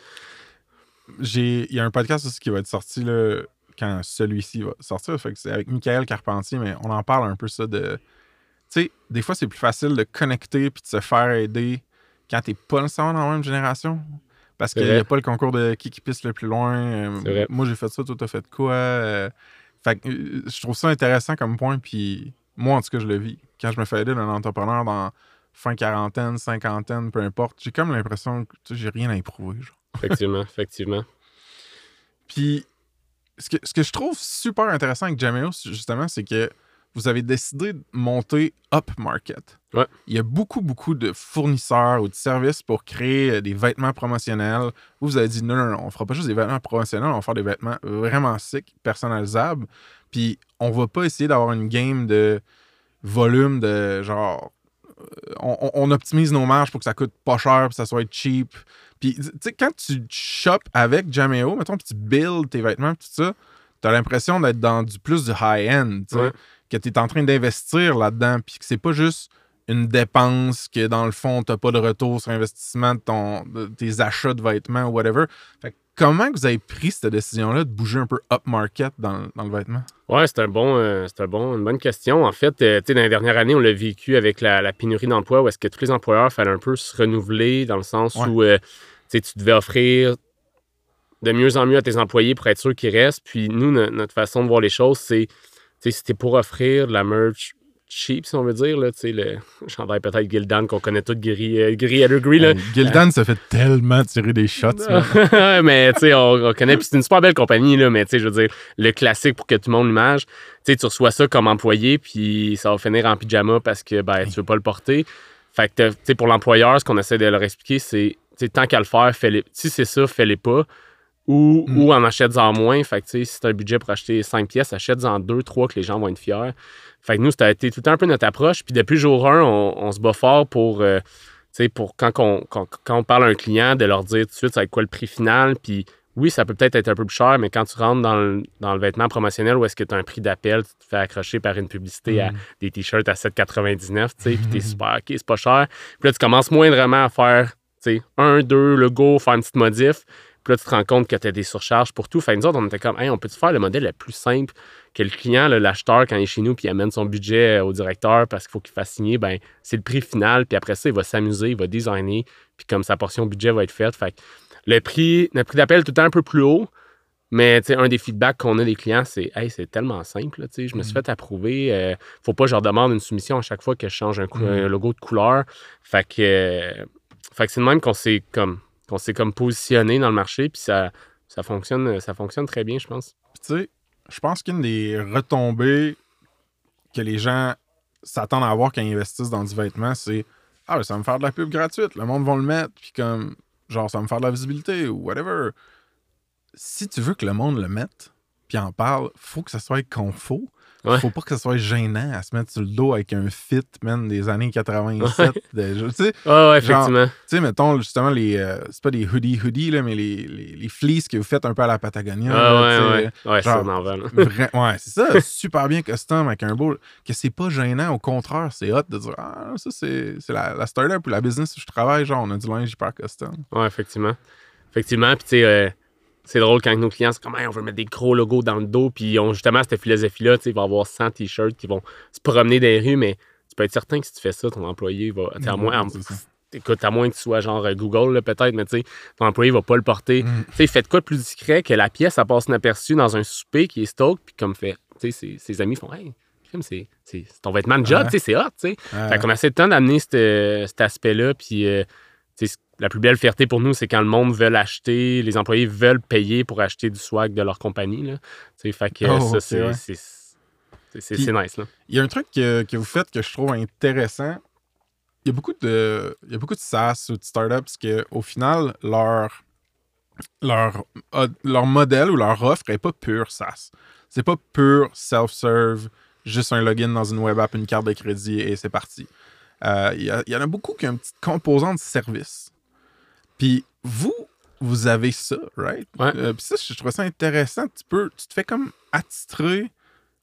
j'ai il y a un podcast aussi qui va être sorti là, quand celui-ci va sortir. Fait que c'est avec Michael Carpentier, mais on en parle un peu ça de. Tu sais, des fois, c'est plus facile de connecter puis de se faire aider quand t'es pas nécessairement dans la même génération. Parce qu'il n'y a pas le concours de qui qui pisse le plus loin. Euh, moi, j'ai fait ça, toi, t'as fait quoi? Euh, fait que euh, je trouve ça intéressant comme point. Puis moi, en tout cas, je le vis. Quand je me fais aider d'un entrepreneur dans fin quarantaine, cinquantaine, peu importe, j'ai comme l'impression que j'ai rien à éprouver. Genre. Effectivement, effectivement. *laughs* Puis, ce que, ce que je trouve super intéressant avec Jameo, justement, c'est que vous avez décidé de monter up market. Ouais. Il y a beaucoup, beaucoup de fournisseurs ou de services pour créer euh, des vêtements promotionnels. Vous, vous avez dit non, non, non, on fera pas juste des vêtements promotionnels, on va faire des vêtements vraiment sick, personnalisables. Puis, on va pas essayer d'avoir une game de volume de genre. Euh, On, optimise nos marges pour que ça coûte pas cher, puis ça soit cheap. Puis, tu sais, quand tu shops avec Jameo, mettons, puis tu builds tes vêtements, tout ça, t'as l'impression d'être dans du plus du high-end, tu Ouais. que t'es en train d'investir là-dedans, puis que c'est pas juste une dépense, que dans le fond, t'as pas de retour sur investissement de, ton, de tes achats de vêtements ou whatever. Fait que comment vous avez pris cette décision-là de bouger un peu up-market dans, dans le vêtement? Ouais, c'est un bon, euh, c'est un bon, une bonne question. En fait, euh, tu sais, dans les dernières années, on l'a vécu avec la, la pénurie d'emploi où est-ce que tous les employeurs fallait un peu se renouveler dans le sens Ouais. où euh, tu devais offrir de mieux en mieux à tes employés pour être sûr qu'ils restent. Puis nous, no- notre façon de voir les choses, c'est, tu sais, c'était pour offrir de la merch cheap, si on veut dire, là, tu sais, le chandail peut-être Gildan qu'on connaît tous, gris, euh, gris Evergreen, là. Hey, Gildan se fait tellement tirer des shots. man. *laughs* mais tu sais, on, on connaît. Puis c'est une super belle compagnie, là, mais tu sais, je veux dire, le classique pour que tout le monde l'image, tu sais, tu reçois ça comme employé, puis ça va finir en pyjama parce que ben, tu veux pas le porter. Fait que, tu sais, pour l'employeur, ce qu'on essaie de leur expliquer, c'est, tant qu'à le faire, fais-les. Si c'est ça, fais-les pas. Ou, Mm. ou en achète-en moins. Fait que, si tu un budget pour acheter 5 pièces, achète-en 2, 3 que les gens vont être fiers. Fait que nous, ça a été tout le temps un peu notre approche. Puis depuis jour 1, on, on se bat fort pour, euh, pour quand, on, quand, quand on parle à un client, de leur dire tout de suite, ça va être quoi le prix final. Puis oui, ça peut peut-être être un peu plus cher, mais quand tu rentres dans le, dans le vêtement promotionnel où est-ce que tu as un prix d'appel, tu te fais accrocher par une publicité à Mm. des t-shirts à 7,99, tu sais, puis t'es *laughs* super, OK, c'est pas cher. Puis là, tu commences moindrement à faire, tu sais, un, deux, le go, faire une petite modif. Puis là, tu te rends compte que tu as des surcharges pour tout. Fait que nous autres, on était comme, hey, on peut-tu faire le modèle le plus simple que le client, l'acheteur, quand il est chez nous, puis il amène son budget euh, au directeur parce qu'il faut qu'il fasse signer, ben c'est le prix final. Puis après ça, il va s'amuser, il va designer, puis comme sa portion budget va être faite. Fait que le prix, le prix d'appel est tout le temps un peu plus haut. Mais tu sais, un des feedbacks qu'on a des clients, c'est Hey, c'est tellement simple. là, tu sais, Je me suis fait approuver. euh, faut pas que je leur demande une soumission à chaque fois que je change un, Mm. un logo de couleur. Fait que, euh, fait que c'est de même qu'on s'est comme, qu'on s'est comme positionné dans le marché. Puis ça, ça, fonctionne, ça fonctionne très bien, je pense. Tu sais, je pense qu'une des retombées que les gens s'attendent à avoir quand ils investissent dans du vêtement, c'est Ah, ben, ça va me faire de la pub gratuite. Le monde va le mettre. Puis, comme, genre, ça va me faire de la visibilité ou whatever. Si tu veux que le monde le mette, puis en parle, faut que ça soit confo. Ouais. Faut pas que ça soit gênant à se mettre sur le dos avec un fit, man, des années 87. déjà. Tu sais, Ouais, ouais, effectivement. tu sais, mettons, justement, les. euh, c'est pas des hoodies hoodies, là, mais les, les, les fleeces que vous faites un peu à la Patagonia. Ah, ouais, ouais. Ouais, genre- ouais, c'est ça. *laughs* super bien custom avec un beau. Que c'est pas gênant. Au contraire, c'est hot de dire Ah, ça, c'est c'est la, la startup ou la business où je travaille. Genre, on a du linge hyper custom. Ouais, effectivement. Effectivement. Puis, tu sais, euh, c'est drôle quand nos clients, c'est comme, Hey, on veut mettre des gros logos dans le dos. Puis, ils ont justement cette philosophie-là. Tu sais, il va y avoir 100 t-shirts qui vont se promener dans les rues, mais tu peux être certain que si tu fais ça, ton employé va. sais, à moins, C'est ça. écoute, à moins que tu sois genre euh, Google, peut-être, mais tu sais, ton employé va pas le porter. Mm. Tu sais, faites quoi de plus discret que la pièce, ça passe inaperçue dans un souper qui est stock, puis comme fait, tu sais, ses, ses amis font, hey, c'est c'est- c'est ton vêtement de job, Ouais. tu sais, c'est hot, tu sais. Euh, Fait qu'on essaie le temps d'amener cet, euh, cet aspect-là. Puis, euh, la plus belle fierté pour nous, c'est quand le monde veut acheter, les employés veulent payer pour acheter du swag de leur compagnie. Là. Fait que Oh, ça, c'est c'est- nice. Il y a un truc que, que vous faites que je trouve intéressant. Il y a beaucoup de, il y a beaucoup de SaaS ou de startups que, au final, leur, leur, leur modèle ou leur offre n'est pas pure SaaS. C'est pas pur self-serve, juste un login dans une web app, une carte de crédit et c'est parti. Euh, Il y, en a beaucoup qui ont une petite composante de service. Puis vous, vous avez ça, right? Ouais. Euh, Puis ça, je trouve ça intéressant. Tu, peux, tu te fais comme attitrer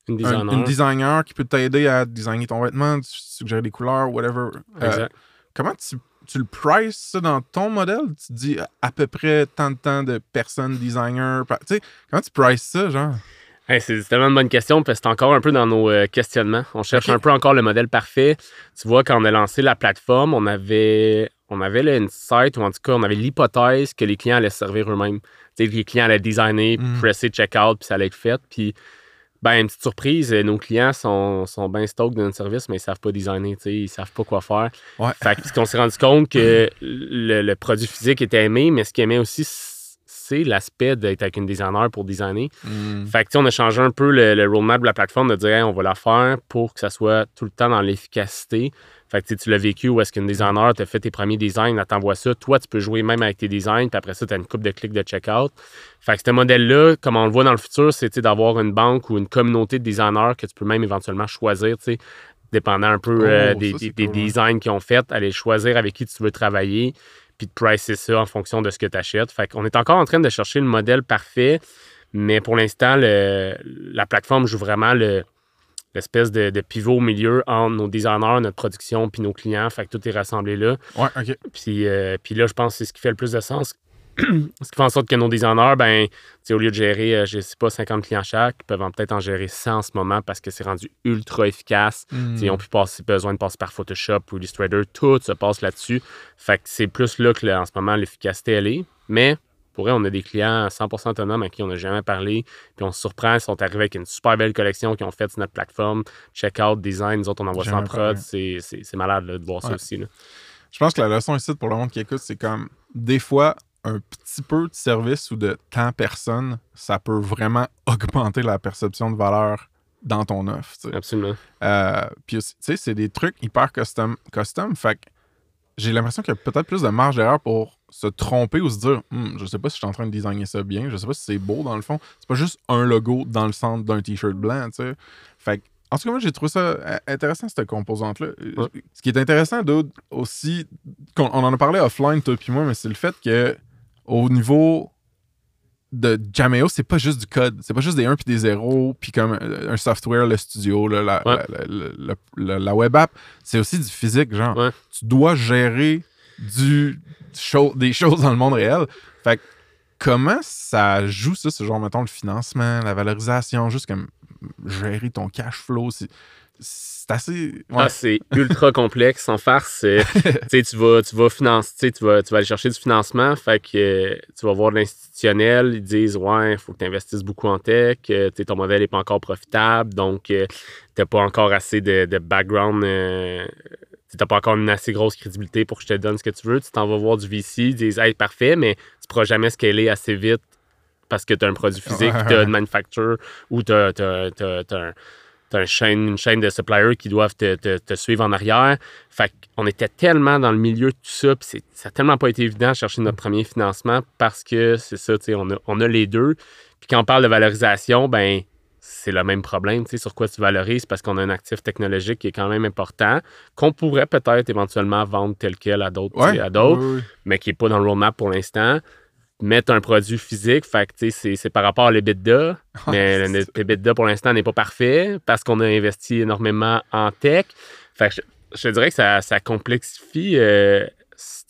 Une un- designer. une designer qui peut t'aider à designer ton vêtement, suggérer des couleurs, whatever. Euh, Exact. comment tu, tu le prices ça dans ton modèle? Tu dis à- peu près tant de temps de personnes, designers. pa- Tu sais, comment tu prices ça, genre? Hey, c'est tellement une bonne question parce que c'est encore un peu dans nos euh, questionnements. On cherche un peu encore le modèle parfait. Tu vois, quand on a lancé la plateforme, on avait, on avait le insight, ou en tout cas, on avait l'hypothèse que les clients allaient se servir eux-mêmes. Sais, les clients allaient designer, Mm. presser checkout, puis ça allait être fait. Puis, ben, une petite surprise, euh, nos clients sont, sont bien stoked de notre service, mais ils savent pas designer, ils savent pas quoi faire. Ouais. Fait que, qu'on s'est rendu compte que le, le produit physique était aimé, mais ce qu'ils aimaient aussi, c'est l'aspect d'être avec une designer pour designer. Hmm. Fait que, on a changé un peu le, le roadmap de la plateforme de dire, Hey, on va la faire pour que ça soit tout le temps dans l'efficacité. Fait que, tu l'as vécu où est-ce qu'une designer t'a fait tes premiers designs, elle t'envoie ça. Toi, tu peux jouer même avec tes designs, puis après ça, tu as une coupe de clics de checkout. Fait que ce modèle-là, comme on le voit dans le futur, c'est d'avoir une banque ou une communauté de designers que tu peux même éventuellement choisir, tu sais, dépendant un peu Oh, euh, des, cool, designs qu'ils ont fait, aller choisir avec qui tu veux travailler, puis de pricer ça en fonction de ce que tu achètes. Fait qu'on est encore en train de chercher le modèle parfait, mais pour l'instant, la plateforme joue vraiment le- l'espèce de, de pivot au milieu entre nos designers, notre production, puis nos clients. Fait que tout est rassemblé là. Ouais, ok. Puis, euh, puis là, je pense que c'est ce qui fait le plus de sens. *clears throat* ce qui fait en sorte que nos designers, ben, au lieu de gérer, euh, je sais pas, 50 clients chaque, ils peuvent en- peut-être en gérer 100 en ce moment parce que c'est rendu ultra efficace. Ils n'ont plus passer- besoin de passer par Photoshop ou Illustrator. Tout se passe là-dessus. Fait que c'est plus là que là, en ce moment l'efficacité elle est. Mais pour vrai, on a des clients 100% autonomes à qui on n'a jamais parlé. Puis on se surprend, ils sont arrivés avec une super belle collection qu'ils ont faite sur notre plateforme. Checkout, design, nous autres, on envoie ça en prod. parlé. C'est malade là, de voir ça aussi. là. Je pense que la leçon ici pour le monde qui écoute, c'est comme des fois, un petit peu de service ou de temps personne, ça peut vraiment augmenter la perception de valeur dans ton offre. Absolument. Euh, puis aussi, tu sais, c'est des trucs hyper custom. custom fait que j'ai l'impression qu'il y a peut-être plus de marge d'erreur pour se tromper ou se dire Hum, je sais pas si je suis en train de designer ça bien, je sais pas si c'est beau dans le fond. C'est pas juste un logo dans le centre d'un t-shirt blanc, tu sais. Fait que, en tout cas, moi, j'ai trouvé ça euh, intéressant, cette composante-là. Ouais. Ce qui est intéressant d'autre aussi, on en a parlé offline, toi puis moi, mais c'est le fait que au niveau de Jameo, c'est pas juste du code. C'est pas juste des 1 puis des 0, puis comme un, un software, le studio, la, Ouais. la, la- la- la- la web app. C'est aussi du physique, genre. Ouais. Tu dois gérer du, des choses dans le monde réel. Fait comment ça joue ça, ce genre, mettons, le financement, la valorisation, juste comme gérer ton cash flow? C'est, c'est assez. ouais. Ah, c'est ultra *laughs* complexe, sans farce. euh, tu vas, tu vas financer, tu vas, tu vas aller chercher du financement, fait euh, tu vas voir l'institutionnel, ils disent ouais, il faut que tu investisses beaucoup en tech, euh, ton modèle n'est pas encore profitable, donc tu n'as pas encore assez de, de background, tu n'as pas encore une assez grosse crédibilité pour que je te donne ce que tu veux. Tu t'en vas voir du VC, ils disent hey, parfait, mais tu ne pourras jamais scaler assez vite parce que tu as un produit physique, tu as une manufacture ou tu as, un une chaîne, une chaîne de suppliers qui doivent te, te- te suivre en arrière. Fait qu'on était tellement dans le milieu de tout ça, puis ça n'a tellement pas été évident de chercher notre premier financement parce que c'est ça, tu sais, on a, on a les deux. Puis quand on parle de valorisation, ben c'est le même problème, tu sais, sur quoi tu valorises parce qu'on a un actif technologique qui est quand même important, qu'on pourrait peut-être éventuellement vendre tel quel à d'autres, tu sais, Ouais, à d'autres mais qui n'est pas dans le roadmap pour l'instant. Mettre un produit physique, fait que, tu sais, c'est- c'est par rapport à l'EBITDA, mais l'EBITDA pour l'instant n'est pas parfait parce qu'on a investi énormément en tech. Fait que je, dirais que ça, ça complexifie. euh,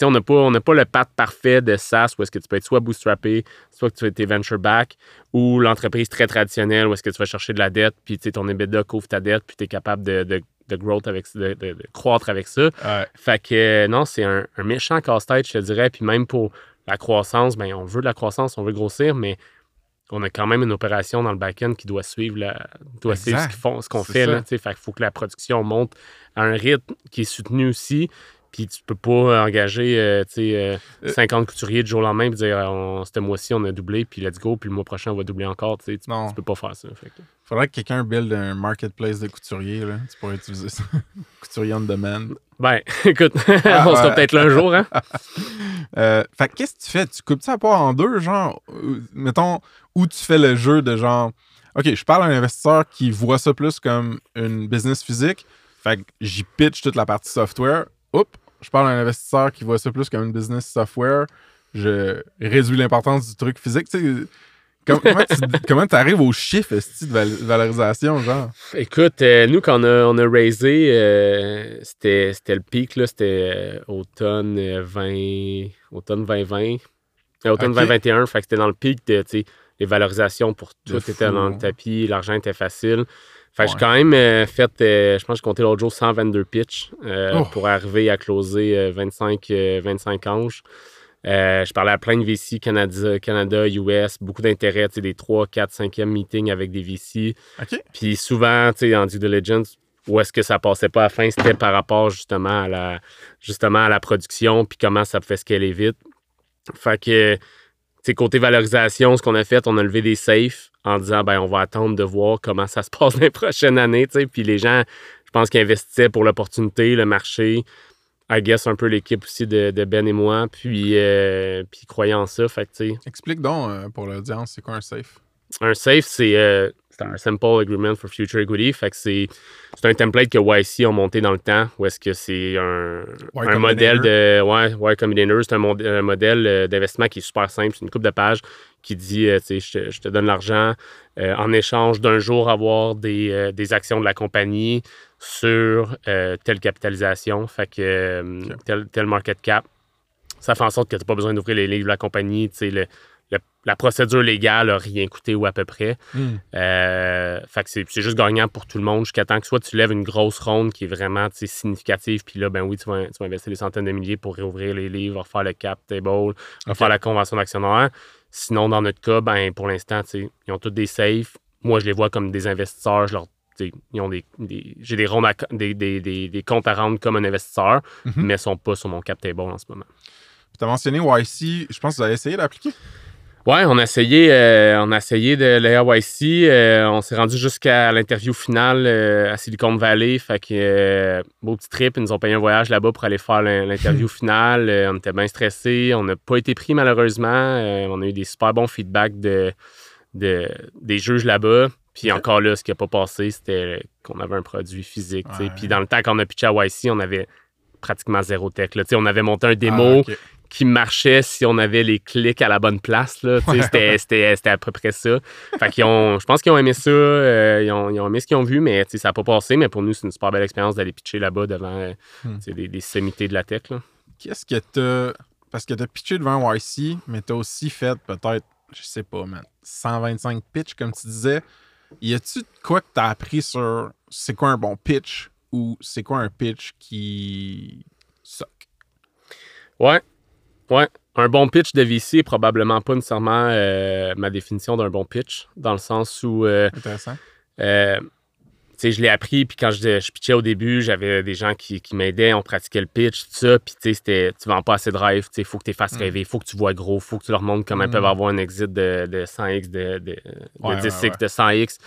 on n'a pas, on n'a pas le path parfait de SaaS où est-ce que tu peux être soit bootstrappé, soit que tu es venture back, ou l'entreprise très traditionnelle où est-ce que tu vas chercher de la dette, puis ton EBITDA couvre ta dette, puis tu es capable de, de, de growth avec, de, de- croître avec ça. Ouais. Fait que euh, non, c'est un, un méchant casse-tête, je te dirais. Puis même pour la croissance, ben, on veut de la croissance, on veut grossir, mais on a quand même une opération dans le back-end qui doit suivre, la, doit suivre ce qu'on fait. Là, fait qu'il faut que la production monte à un rythme qui est soutenu aussi. Puis tu peux pas engager euh, tu sais, euh, Euh, 50 couturiers du jour au lendemain et dire on, ce mois-ci on a doublé, puis let's go, puis le mois prochain on va doubler encore. Tu, tu, Non. tu peux pas faire ça. Fait que- Faudrait que quelqu'un build un marketplace de couturiers, là. Tu pourrais utiliser ça. *laughs* Couturier on demand. Ben, *laughs* écoute, *laughs* Ah, on sera peut-être là un jour. Hein? Euh, fait que qu'est-ce que tu fais? Tu coupes ça pas en deux, genre, euh, mettons, où tu fais le jeu de genre, OK, je parle à un investisseur qui voit ça plus comme une business physique, fait que j'y pitch toute la partie software. Oups, je parle à un investisseur qui voit ça plus comme une business software, je réduis l'importance du truc physique. Tu sais, com- comment tu arrives aux chiffres de val- valorisation, genre? Écoute, euh, nous, quand on a, on a raisé, euh, c'était le pic, c'était euh, automne, euh, 20, automne 2020, euh, automne Ok. 2021, fait que c'était dans le pic de, les valorisations pour tout était dans hein. le tapis, l'argent était facile. Fait que j'ai quand même euh, fait, euh, je pense que j'ai compté l'autre jour 122 pitch euh, Oh. pour arriver à closer euh, 25, euh, 25 anges. Je parlais à plein de VC, Canada, Canada US, beaucoup d'intérêt, tu sais, des 3, 4, 5e meetings avec des VC. Puis souvent, tu sais, en due diligence, où est-ce que ça passait pas à la fin, c'était par rapport justement à la, justement à la production, puis comment ça pouvait scaler vite. Fait que, sais, côté valorisation, ce qu'on a fait, on a levé des safes en disant, ben, on va attendre de voir comment ça se *laughs* passe dans les prochaines années, tu sais. Puis les gens, je pense qu'ils investissaient pour l'opportunité, le marché. I guess un peu l'équipe aussi de, de Ben et moi, puis, euh, puis ils croyaient en ça. Fait que, Explique donc euh, pour l'audience, c'est quoi un safe? un safe, c'est euh, c'est un Simple Agreement for Future Equity. Fait que c'est c'est un template que YC a monté dans le temps, où est-ce que c'est un, un modèle de. Ouais, Y Combinator, c'est un, mod- un modèle euh, d'investissement qui est super simple. C'est une coupe de pages qui dit euh, je, te- je te donne l'argent euh, en échange d'un jour avoir des, euh, des actions de la compagnie sur telle capitalisation, fait que tel, tel market cap. Ça fait en sorte que tu n'as pas besoin d'ouvrir les livres de la compagnie. le- la procédure légale n'a rien coûté ou à peu près. Hmm. Euh, fait que c'est c'est juste gagnant pour tout le monde jusqu'à temps que soit tu lèves une grosse ronde qui est vraiment significative, puis là, ben oui, tu vas, tu vas investir des centaines de milliers pour réouvrir les livres, refaire le cap table, refaire la convention d'actionnaire. Sinon, dans notre cas, ben pour l'instant, ils ont tous des safes. Moi, je les vois comme des investisseurs. Je leur, ils ont des, des- j'ai des, rondes à- des, des, des, des comptes à rendre comme un investisseur, Mhm. mais ils sont pas sur mon cap table en ce moment. Tu as mentionné YC, je pense que vous avez essayé d'appliquer. Ouais, on a essayé, euh, on a essayé de l'AYC. Euh, on s'est rendu jusqu'à l'interview finale euh, à Silicon Valley. Fait que beau petit trip. Ils nous ont payé un voyage là-bas pour aller faire l'in- l'interview *laughs* finale. On était bien stressés. On n'a pas été pris malheureusement. On a eu des super bons feedbacks de, de- des juges là-bas. Puis encore là, ce qui n'a pas passé, c'était qu'on avait un produit physique. Ouais. Puis dans le temps qu'on a pitché à YC, on avait pratiquement zéro tech. là. On avait monté un démo Ah. Qui marchait si on avait les clics à la bonne place. Ouais, c'était, à peu près ça. Fait qu'ils ont, je pense qu'ils ont aimé ça. euh, ils, ont, ils ont aimé ce qu'ils ont vu, mais ça n'a pas passé. Mais pour nous, c'est une super belle expérience d'aller pitcher là-bas devant euh, Hmm. des, des sommités de la tech. Qu'est-ce que t'as. Parce que t'as pitché devant YC, mais t'as aussi fait peut-être, je sais pas, man, 125 pitch, comme tu disais. Y a-tu quoi que t'as appris sur c'est quoi un bon pitch ou c'est quoi un pitch qui suck? Ouais. Ouais. Un bon pitch de VC est probablement pas nécessairement euh, ma définition d'un bon pitch, dans le sens où euh, Intéressant. Euh, tu sais, je l'ai appris, puis quand je, je pitchais au début, j'avais des gens qui, qui m'aidaient, on pratiquait le pitch, tout ça, puis tu sais, c'était, tu vends pas assez de rêve, tu sais, faut que tu les fasses Mm. rêver, faut que tu vois gros, faut que tu leur montres comment ils Mm. peuvent avoir un exit de, de 100x, de, de, de Ouais, 10x, ouais, ouais. de 100x.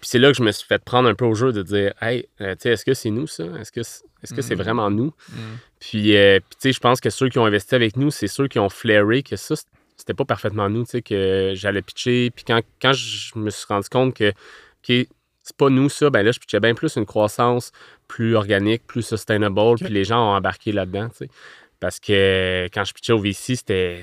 Puis c'est là que je me suis fait prendre un peu au jeu de dire, hey, euh, tu sais, est-ce que c'est nous ça? Est-ce que, c'est- est-ce que c'est Mm. vraiment nous? Mm. Puis, euh, puis, tu sais, je pense que ceux qui ont investi avec nous, c'est ceux qui ont flairé que ça, c'était pas parfaitement nous, tu sais, que j'allais pitcher. Puis quand, quand je me suis rendu compte que, OK, c'est pas nous ça, ben là, je pitchais bien plus une croissance plus organique, plus sustainable, puis les gens ont embarqué là-dedans, tu sais. Parce que quand je pitchais au VC, c'était.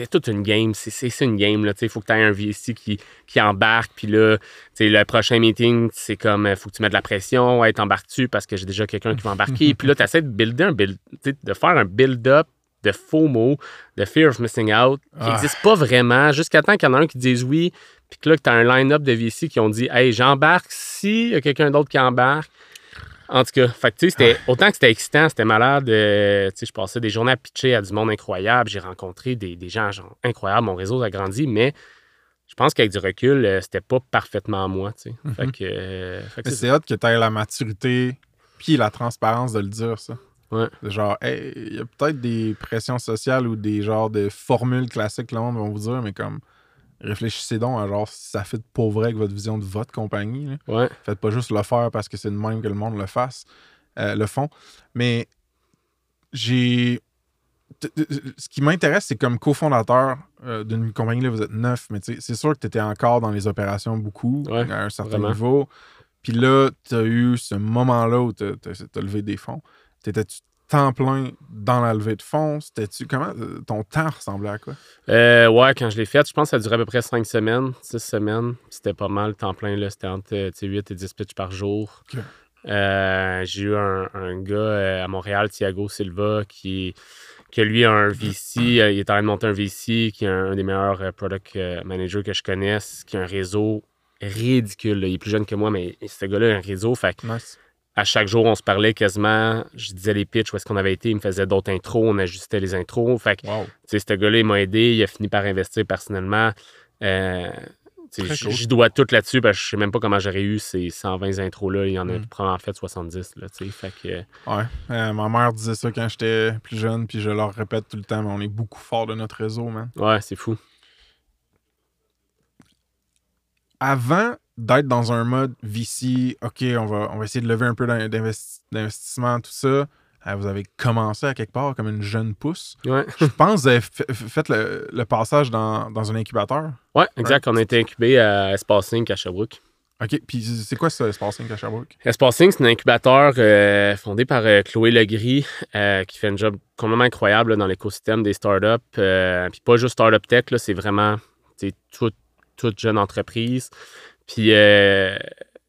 C'était toute une game, c'est une game. Il faut que tu aies un VC qui, qui embarque. Puis là, le prochain meeting, c'est comme il faut que tu mettes de la pression. Ouais, t'embarques-tu parce que j'ai déjà quelqu'un qui va embarquer. *laughs* puis là, tu essaies de builder un build, de faire un build-up de faux mots, de fear of missing out, qui Ah. n'existe pas vraiment, jusqu'à temps qu'il y en a un qui dise oui, puis que là, que tu as un line-up de VC qui ont dit Hey, j'embarque si y a quelqu'un d'autre qui embarque. En tout cas, fait que, tu sais, c'était, autant que c'était excitant, c'était malade. euh, tu sais, je passais des journées à pitcher à du monde incroyable. J'ai rencontré des, des gens genre, incroyables. Mon réseau a grandi, mais je pense qu'avec du recul, euh, c'était pas parfaitement moi. Tu sais. Fait que, euh, que c'est hot que t'aies la maturité puis la transparence de le dire, ça. Ouais. Genre, hey, il y a peut-être des pressions sociales ou des genres de formules classiques que le monde va vous dire, mais comme, réfléchissez donc à genre si ça fait pour vrai avec votre vision de votre compagnie. là. Ouais. Faites pas juste le faire parce que c'est de même que le monde le fasse, euh, le font. Mais j'ai. Ce qui m'intéresse, c'est comme cofondateur euh, d'une compagnie, là, vous êtes neuf, mais c'est sûr que tu étais encore dans les opérations beaucoup, Ouais, à un certain vraiment. niveau. Puis là, tu as eu ce moment-là où tu as, levé des fonds. T'étais-tu temps plein dans la levée de fonds? C'était-tu comment euh, ton temps ressemblait à quoi? Euh, ouais, quand je l'ai fait, je pense que ça duré à peu près 5 semaines, 6 semaines. C'était pas mal, temps plein, là. C'était entre euh, tu sais, 8 et 10 pitches par jour. Euh, j'ai eu un, un gars euh, à Montréal, Thiago Silva, qui, qui lui a un VC. euh, il est en train de monter un VC, qui est un, un des meilleurs euh, product euh, managers que je connaisse, qui a un réseau ridicule. là. Il est plus jeune que moi, mais ce gars-là a un réseau. Fait que Nice. À chaque jour, on se parlait quasiment. Je disais les pitches, où est-ce qu'on avait été. Il me faisait d'autres intros, on ajustait les intros. Fait que Wow. tu sais, ce gars-là, il m'a aidé. Il a fini par investir personnellement. Euh, cool. J'y dois tout là-dessus. parce que je sais même pas comment j'aurais eu ces 120 intros-là. Il y en a Mm. probablement fait 70. Là, tu sais. fait que, Ouais. Euh, ma mère disait ça quand j'étais plus jeune, puis je leur répète tout le temps, mais on est beaucoup fort de notre réseau, man. ouais, c'est fou. avant d'être dans un mode VC, OK, on va, on va essayer de lever un peu d'in- d'investi- d'investissement, tout ça, euh, vous avez commencé à quelque part comme une jeune pousse. Ouais, Je pense que vous avez fa- fait le, le passage dans, dans un incubateur. ouais exact. On a été incubé à Espace Inc. à Sherbrooke. OK, puis c'est quoi ce Spacing à Sherbrooke? Espace Inc., c'est un incubateur euh, fondé par euh, Chloé Legris euh, qui fait un job complètement incroyable là, dans l'écosystème des startups. Puis pas juste startup tech, c'est vraiment toute jeune entreprise. Puis euh,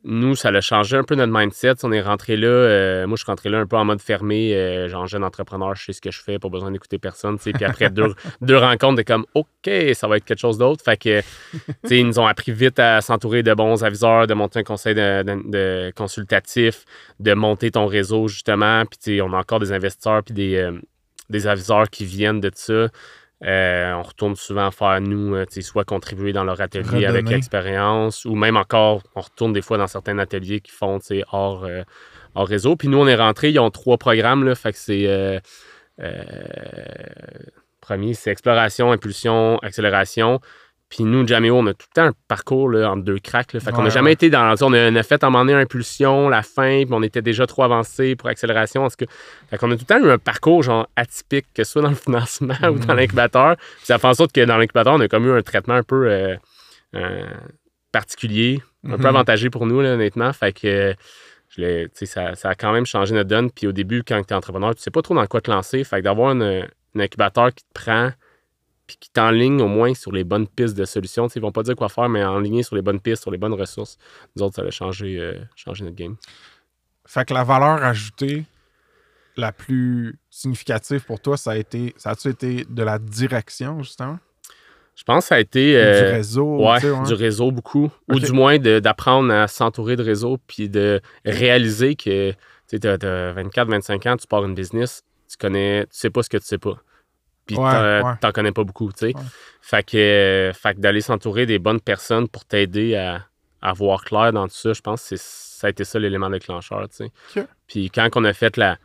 nous, ça a changé un peu notre mindset. On est rentré là, euh, moi je suis rentré là un peu en mode fermé, euh, genre jeune entrepreneur, je sais ce que je fais, pas besoin d'écouter personne. Puis après deux, *laughs* deux rencontres, t'es comme OK, ça va être quelque chose d'autre. Fait que ils nous ont appris vite à s'entourer de bons aviseurs, de monter un conseil de, de- de consultatif, de monter ton réseau, justement. Puis, on a encore des investisseurs puis des, euh, des aviseurs qui viennent de ça. Euh, on retourne souvent faire, nous, euh, tu sais, soit contribuer dans leur atelier avec Redonner. expérience, ou même encore, on retourne des fois dans certains ateliers qui font, tu sais, hors, euh, hors réseau. Puis nous, on est rentrés, ils ont trois programmes, là, fait que c'est... euh, premier, c'est exploration, impulsion, accélération. Puis nous, Jameo, on a tout le temps un parcours là, entre deux cracks. Là. Fait qu'on n'a jamais ouais. été dans. On a, on a fait à un moment donné impulsion, la fin, puis on était déjà trop avancé pour accélération. Cas, fait qu'on a tout le temps eu un parcours genre atypique, que ce soit dans le *laughs* financement ou dans Mm. l'incubateur. Puis ça fait en sorte que dans l'incubateur, on a comme eu un traitement un peu euh, euh, particulier, un peu Mhm. avantagé pour nous, là, honnêtement. Fait que je ça, ça a quand même changé notre donne. Puis au début, quand tu es entrepreneur, tu sais pas trop dans quoi te lancer. Fait que d'avoir un incubateur qui te prend puis qui t'enligne au moins sur les bonnes pistes de solutions. Tu sais, Ils vont pas dire quoi faire, mais enligner sur les bonnes pistes, sur les bonnes ressources. Nous autres, ça a changé, euh, changé notre game. Fait que la valeur ajoutée la plus significative pour toi, ça a été, ça a-tu été de la direction, justement? Je pense que ça a été. Ou euh, du réseau? Ouais, tu sais, ouais? du réseau beaucoup. Ou du moins d'apprendre à s'entourer de réseau puis de réaliser que tu as 24-25 ans, tu pars une business, tu connais, tu sais pas ce que tu sais pas. Puis Ouais, t'en ouais. connais pas beaucoup, tu sais. Ouais. Fait que, euh, fait que d'aller s'entourer des bonnes personnes pour t'aider à, à voir clair dans tout ça, je pense que ça a été ça l'élément déclencheur, tu sais. Puis quand on a fait la.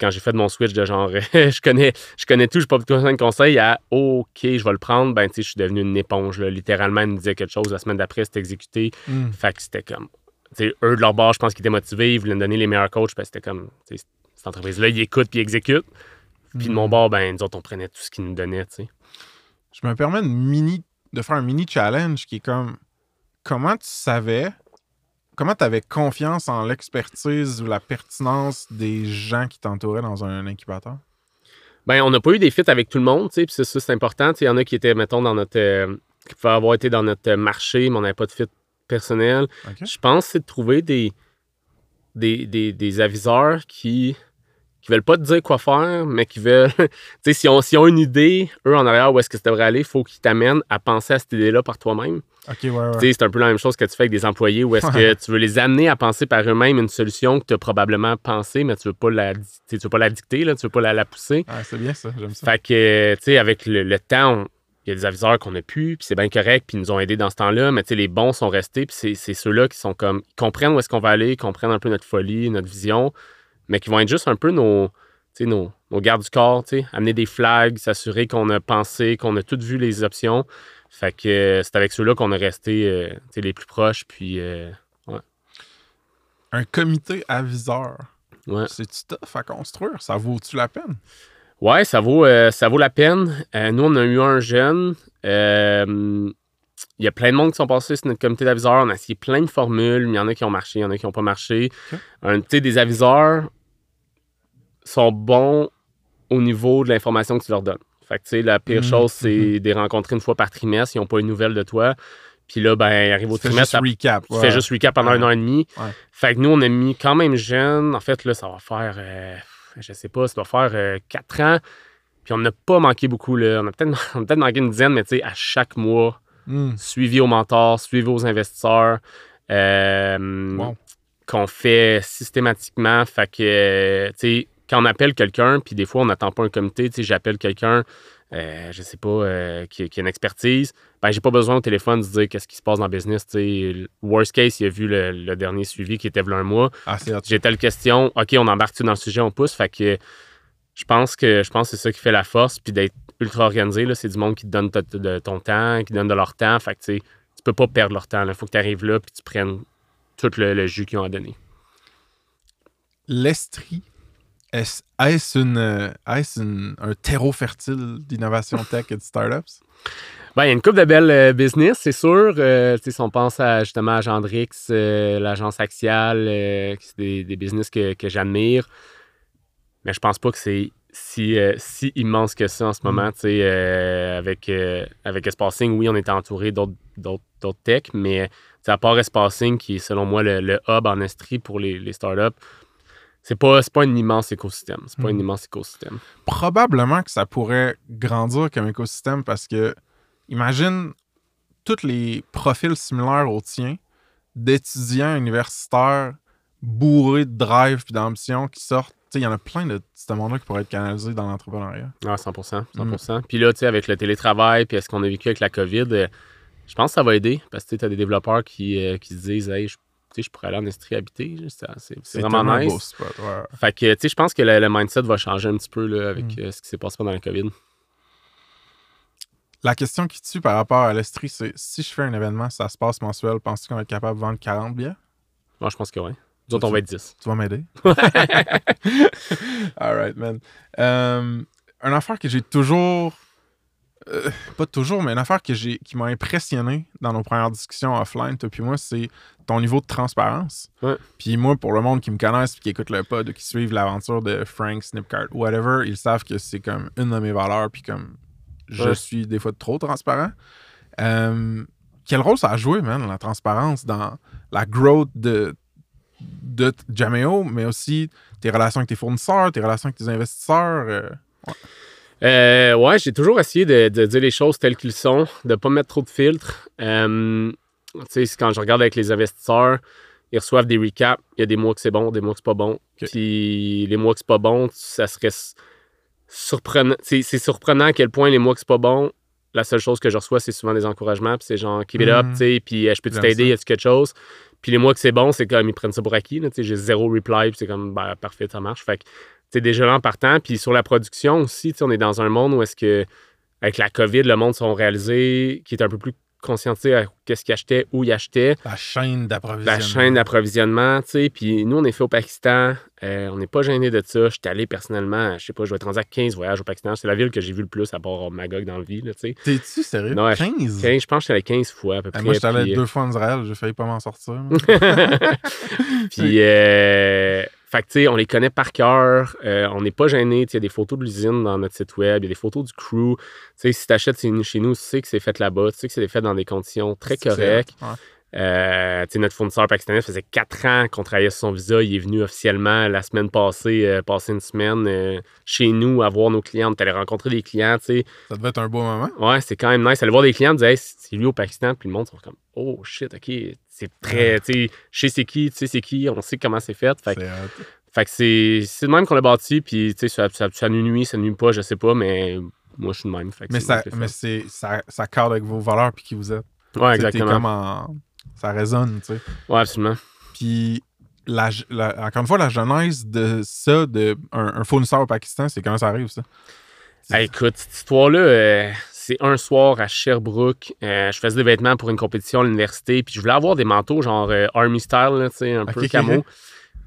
quand j'ai fait mon switch de genre, *laughs* je connais, je connais tout, je pas besoin de conseils, à OK, je vais le prendre, ben, tu sais, je suis devenu une éponge. Là. Littéralement, ils me disaient quelque chose, la semaine d'après, c'était exécuté. Hmm. Fait que c'était comme. Tu sais, eux, de leur bord, je pense qu'ils étaient motivés, ils voulaient me donner les meilleurs coachs, parce que c'était comme. Cette entreprise-là, ils écoutent puis ils exécutent. Puis de mon Hmm. bord, ben, nous autres, on prenait tout ce qu'ils nous donnaient, tu sais. Je me permets de, mini, de faire un mini challenge qui est comme comment tu savais, comment tu avais confiance en l'expertise ou la pertinence des gens qui t'entouraient dans un incubateur? Ben, on n'a pas eu des fits avec tout le monde, tu sais, puis ça, ça, c'est important. Tu sais, Il y en a qui étaient, mettons, dans notre. euh, qui pouvaient avoir été dans notre marché, mais on n'avait pas de fit personnel. Je pense que c'est de trouver des, des, des, des aviseurs qui qui veulent pas te dire quoi faire, mais qui veulent. *laughs* tu sais, si on, si on une idée, eux en arrière, où est-ce que ça devrait aller, il faut qu'ils t'amènent à penser à cette idée-là par toi-même. OK, ouais, ouais. Tu sais, C'est un peu la même chose que tu fais avec des employés, où est-ce que tu veux les amener à penser par eux-mêmes une solution que tu as probablement pensée, mais tu veux pas la, tu veux pas la dicter, là, tu veux pas la, la pousser. Ouais, c'est bien ça, j'aime ça. Fait que, tu sais, avec le, le temps, il y a des aviseurs qu'on a pu, puis c'est bien correct, puis ils nous ont aidés dans ce temps-là, mais tu sais, les bons sont restés, puis c'est- c'est ceux-là qui sont comme, ils comprennent où est-ce qu'on va aller, ils comprennent un peu notre folie, notre vision, mais qui vont être juste un peu nos, nos, nos gardes du corps, amener des flags, s'assurer qu'on a pensé, qu'on a toutes vu les options. Fait que euh, c'est avec ceux-là qu'on est resté euh, les plus proches, puis euh, Un comité aviseur, ouais. c'est-tu tough à construire? Ça vaut-tu la peine? Ouais, ça vaut, ça vaut la peine. Nous, on a eu un jeune. il y a plein de monde qui sont passés sur notre comité d'aviseurs. On a essayé plein de formules. mais Il y en a qui ont marché, il y en a qui n'ont pas marché. Ok. Un, des aviseurs sont bons au niveau de l'information que tu leur donnes. Fait que, tu sais, la pire Mhm, chose, c'est de les rencontrer une fois par trimestre. Ils n'ont pas une nouvelle de toi. Puis là, ben, ils arrivent au Tu fais trimestre. juste ça- recap. tu ouais. fais juste recap pendant Ouais. un an et demi. Ouais. Fait que nous, on a mis quand même jeune. En fait, là, ça va faire, euh, je sais pas, ça doit faire euh, quatre ans. Puis on n'a pas manqué beaucoup. Là. On a peut-être *laughs* manqué une dizaine, mais tu sais, à chaque mois, Hmm. suivi aux mentors, suivi aux investisseurs, euh, Wow. qu'on fait systématiquement. Fait que, tu sais, quand on appelle quelqu'un, puis des fois, on n'attend pas un comité, tu sais, j'appelle quelqu'un, euh, je sais pas, euh, qui, qui a une expertise, ben, j'ai pas besoin au téléphone de se dire qu'est-ce qui se passe dans le business, tu sais. Le Worst case, il a vu le, le dernier suivi qui était v'là un mois. Ah. J'ai telle question, OK, on embarque-tu dans le sujet, on pousse? Fait que je pense que je pense c'est ça qui fait la force, puis d'être ultra organisé, là, c'est du monde qui te donne de ton temps, qui donne de leur temps. Fait que, tu sais, tu peux pas perdre leur temps. Il faut que tu arrives là, puis tu prennes tout le, le jus qu'ils ont à donner. L'Estrie, est-ce euh, un terreau fertile d'innovation *laughs* tech et de startups? Ben, il y a une couple de belles euh, business, c'est sûr. Euh, si on pense à, justement à Gendrix, euh, l'agence Axial, c'est des, des business que, que j'admire. Mais je pense pas que c'est si, si immense que ça en ce moment. sais, euh, avec, avec Espacing, oui, on est entouré d'autres techs, mais à part Espacing, qui est selon moi le, le hub en Estrie pour les, les startups, c'est pas, c'est pas un immense écosystème. C'est pas un immense écosystème. Probablement que ça pourrait grandir comme écosystème parce que, imagine tous les profils similaires aux tiens d'étudiants universitaires bourrés de drive puis d'ambition qui sortent. Il y en a plein de ce monde-là qui pourrait être canalisé dans l'entrepreneuriat. Ah, 100% 100% Puis là, tu sais, avec le télétravail, puis ce qu'on a vécu avec la COVID, euh, je pense que ça va aider parce que tu as des développeurs qui, euh, qui se disent, hey, je, je pourrais aller en Estrie habiter. C'est vraiment un nice. beau spot, ouais. Fait que, tu sais, je pense que le, le mindset va changer un petit peu là, avec Mm. euh, ce qui s'est passé pendant la COVID. La question qui tue par rapport à l'Estrie, c'est si je fais un événement, ça se passe mensuel, penses-tu qu'on va être capable de vendre 40 billets? Moi, je pense que oui. Nous autres, on va être 10. Tu vas m'aider? *laughs* *laughs* All right, man. Euh, une affaire que j'ai toujours. Euh, pas toujours, mais une affaire que j'ai, qui m'a impressionné dans nos premières discussions offline, toi puis moi, c'est ton niveau de transparence. Ouais. Puis moi, pour le monde qui me connaisse puis qui écoute le pod, qui suivent l'aventure de Frank, Snipcart, whatever, ils savent que c'est comme une de mes valeurs, puis comme je Ouais. suis des fois trop transparent. Euh, quel rôle ça a joué, man, la transparence dans la growth de, de Jameo, mais aussi tes relations avec tes fournisseurs, tes relations avec tes investisseurs? euh, Euh, ouais, j'ai toujours essayé de, de dire les choses telles qu'elles sont, de pas mettre trop de filtres. Euh, tu sais, quand je regarde avec les investisseurs, ils reçoivent des recaps. Il y a des mois que c'est bon, des mois que c'est pas bon. Puis les mois que c'est pas bon, ça serait surprenant. C'est surprenant à quel point les mois que c'est pas bon, la seule chose que je reçois, c'est souvent des encouragements. Puis c'est genre, keep it up, Mhm. tu sais, puis euh, je peux t'aider, y a-tu quelque chose? Puis les mois que c'est bon, c'est comme ils prennent ça pour acquis. J'ai zéro reply, puis c'est comme, ben, parfait, ça marche. Fait que, déjà là en partant. Puis sur la production aussi, on est dans un monde où est-ce que, avec la COVID, le monde sont réalisés, qui est un peu plus conscientisé à qu'est-ce qu'ils achetaient, où ils achetaient La chaîne d'approvisionnement. la chaîne d'approvisionnement, tu sais. Puis nous, on est fait au Pakistan. euh, on n'est pas gêné de ça. Je suis allé personnellement, je sais pas, je vais à 15 voyages au Pakistan. C'est la ville que j'ai vu le plus à part Magog dans le vie, tu sais. T'es-tu sérieux? Non, ouais, 15? 15, je pense que j'étais allé 15 fois à peu près. moi, j'étais allé puis, deux fois en Israël, j'ai failli pas m'en sortir. *laughs* Puis, *laughs* euh, fait que, tu sais, on les connaît par cœur. euh, on n'est pas gêné. Tu Il y a des photos de l'usine dans notre site web. Il y a des photos du crew. Tu sais, si tu achètes chez nous, tu sais que c'est fait là-bas. Tu sais que c'est fait dans des conditions très correctes. Ouais. Euh, tu sais, notre fournisseur pakistanais, ça faisait quatre ans qu'on travaillait sur son visa. Il est venu officiellement la semaine passée, euh, passer une semaine chez nous à voir nos clients. Est allé rencontrer des clients. tu sais. Ça devait être un beau moment. Ouais, c'est quand même nice. Aller voir des clients, dire, hey, c'est lui au Pakistan. Puis le monde sont comme, oh shit, ok, c'est très, tu sais, je sais c'est qui, tu sais c'est qui, on sait comment c'est fait. Fait, que- C'est hot. fait que c'est c'est de même qu'on l'a bâti. Puis tu sais, ça, ça, ça nous nuit, ça nous nuit pas, je sais pas, mais moi je suis de même. Fait que Mais, ça, mais c'est ça, ça cadre avec vos valeurs puis qui vous êtes. Ouais, exactement. comme en- Ça résonne, tu sais. Ouais, absolument. Puis, la, la- encore une fois, la genèse de ça, de un, un fournisseur au Pakistan, c'est comment ça arrive, ça? Écoute, cette histoire-là, euh, c'est un soir à Sherbrooke. Euh, je faisais des vêtements pour une compétition à l'université. Puis je voulais avoir des manteaux genre euh, Army style, là, un peu camo.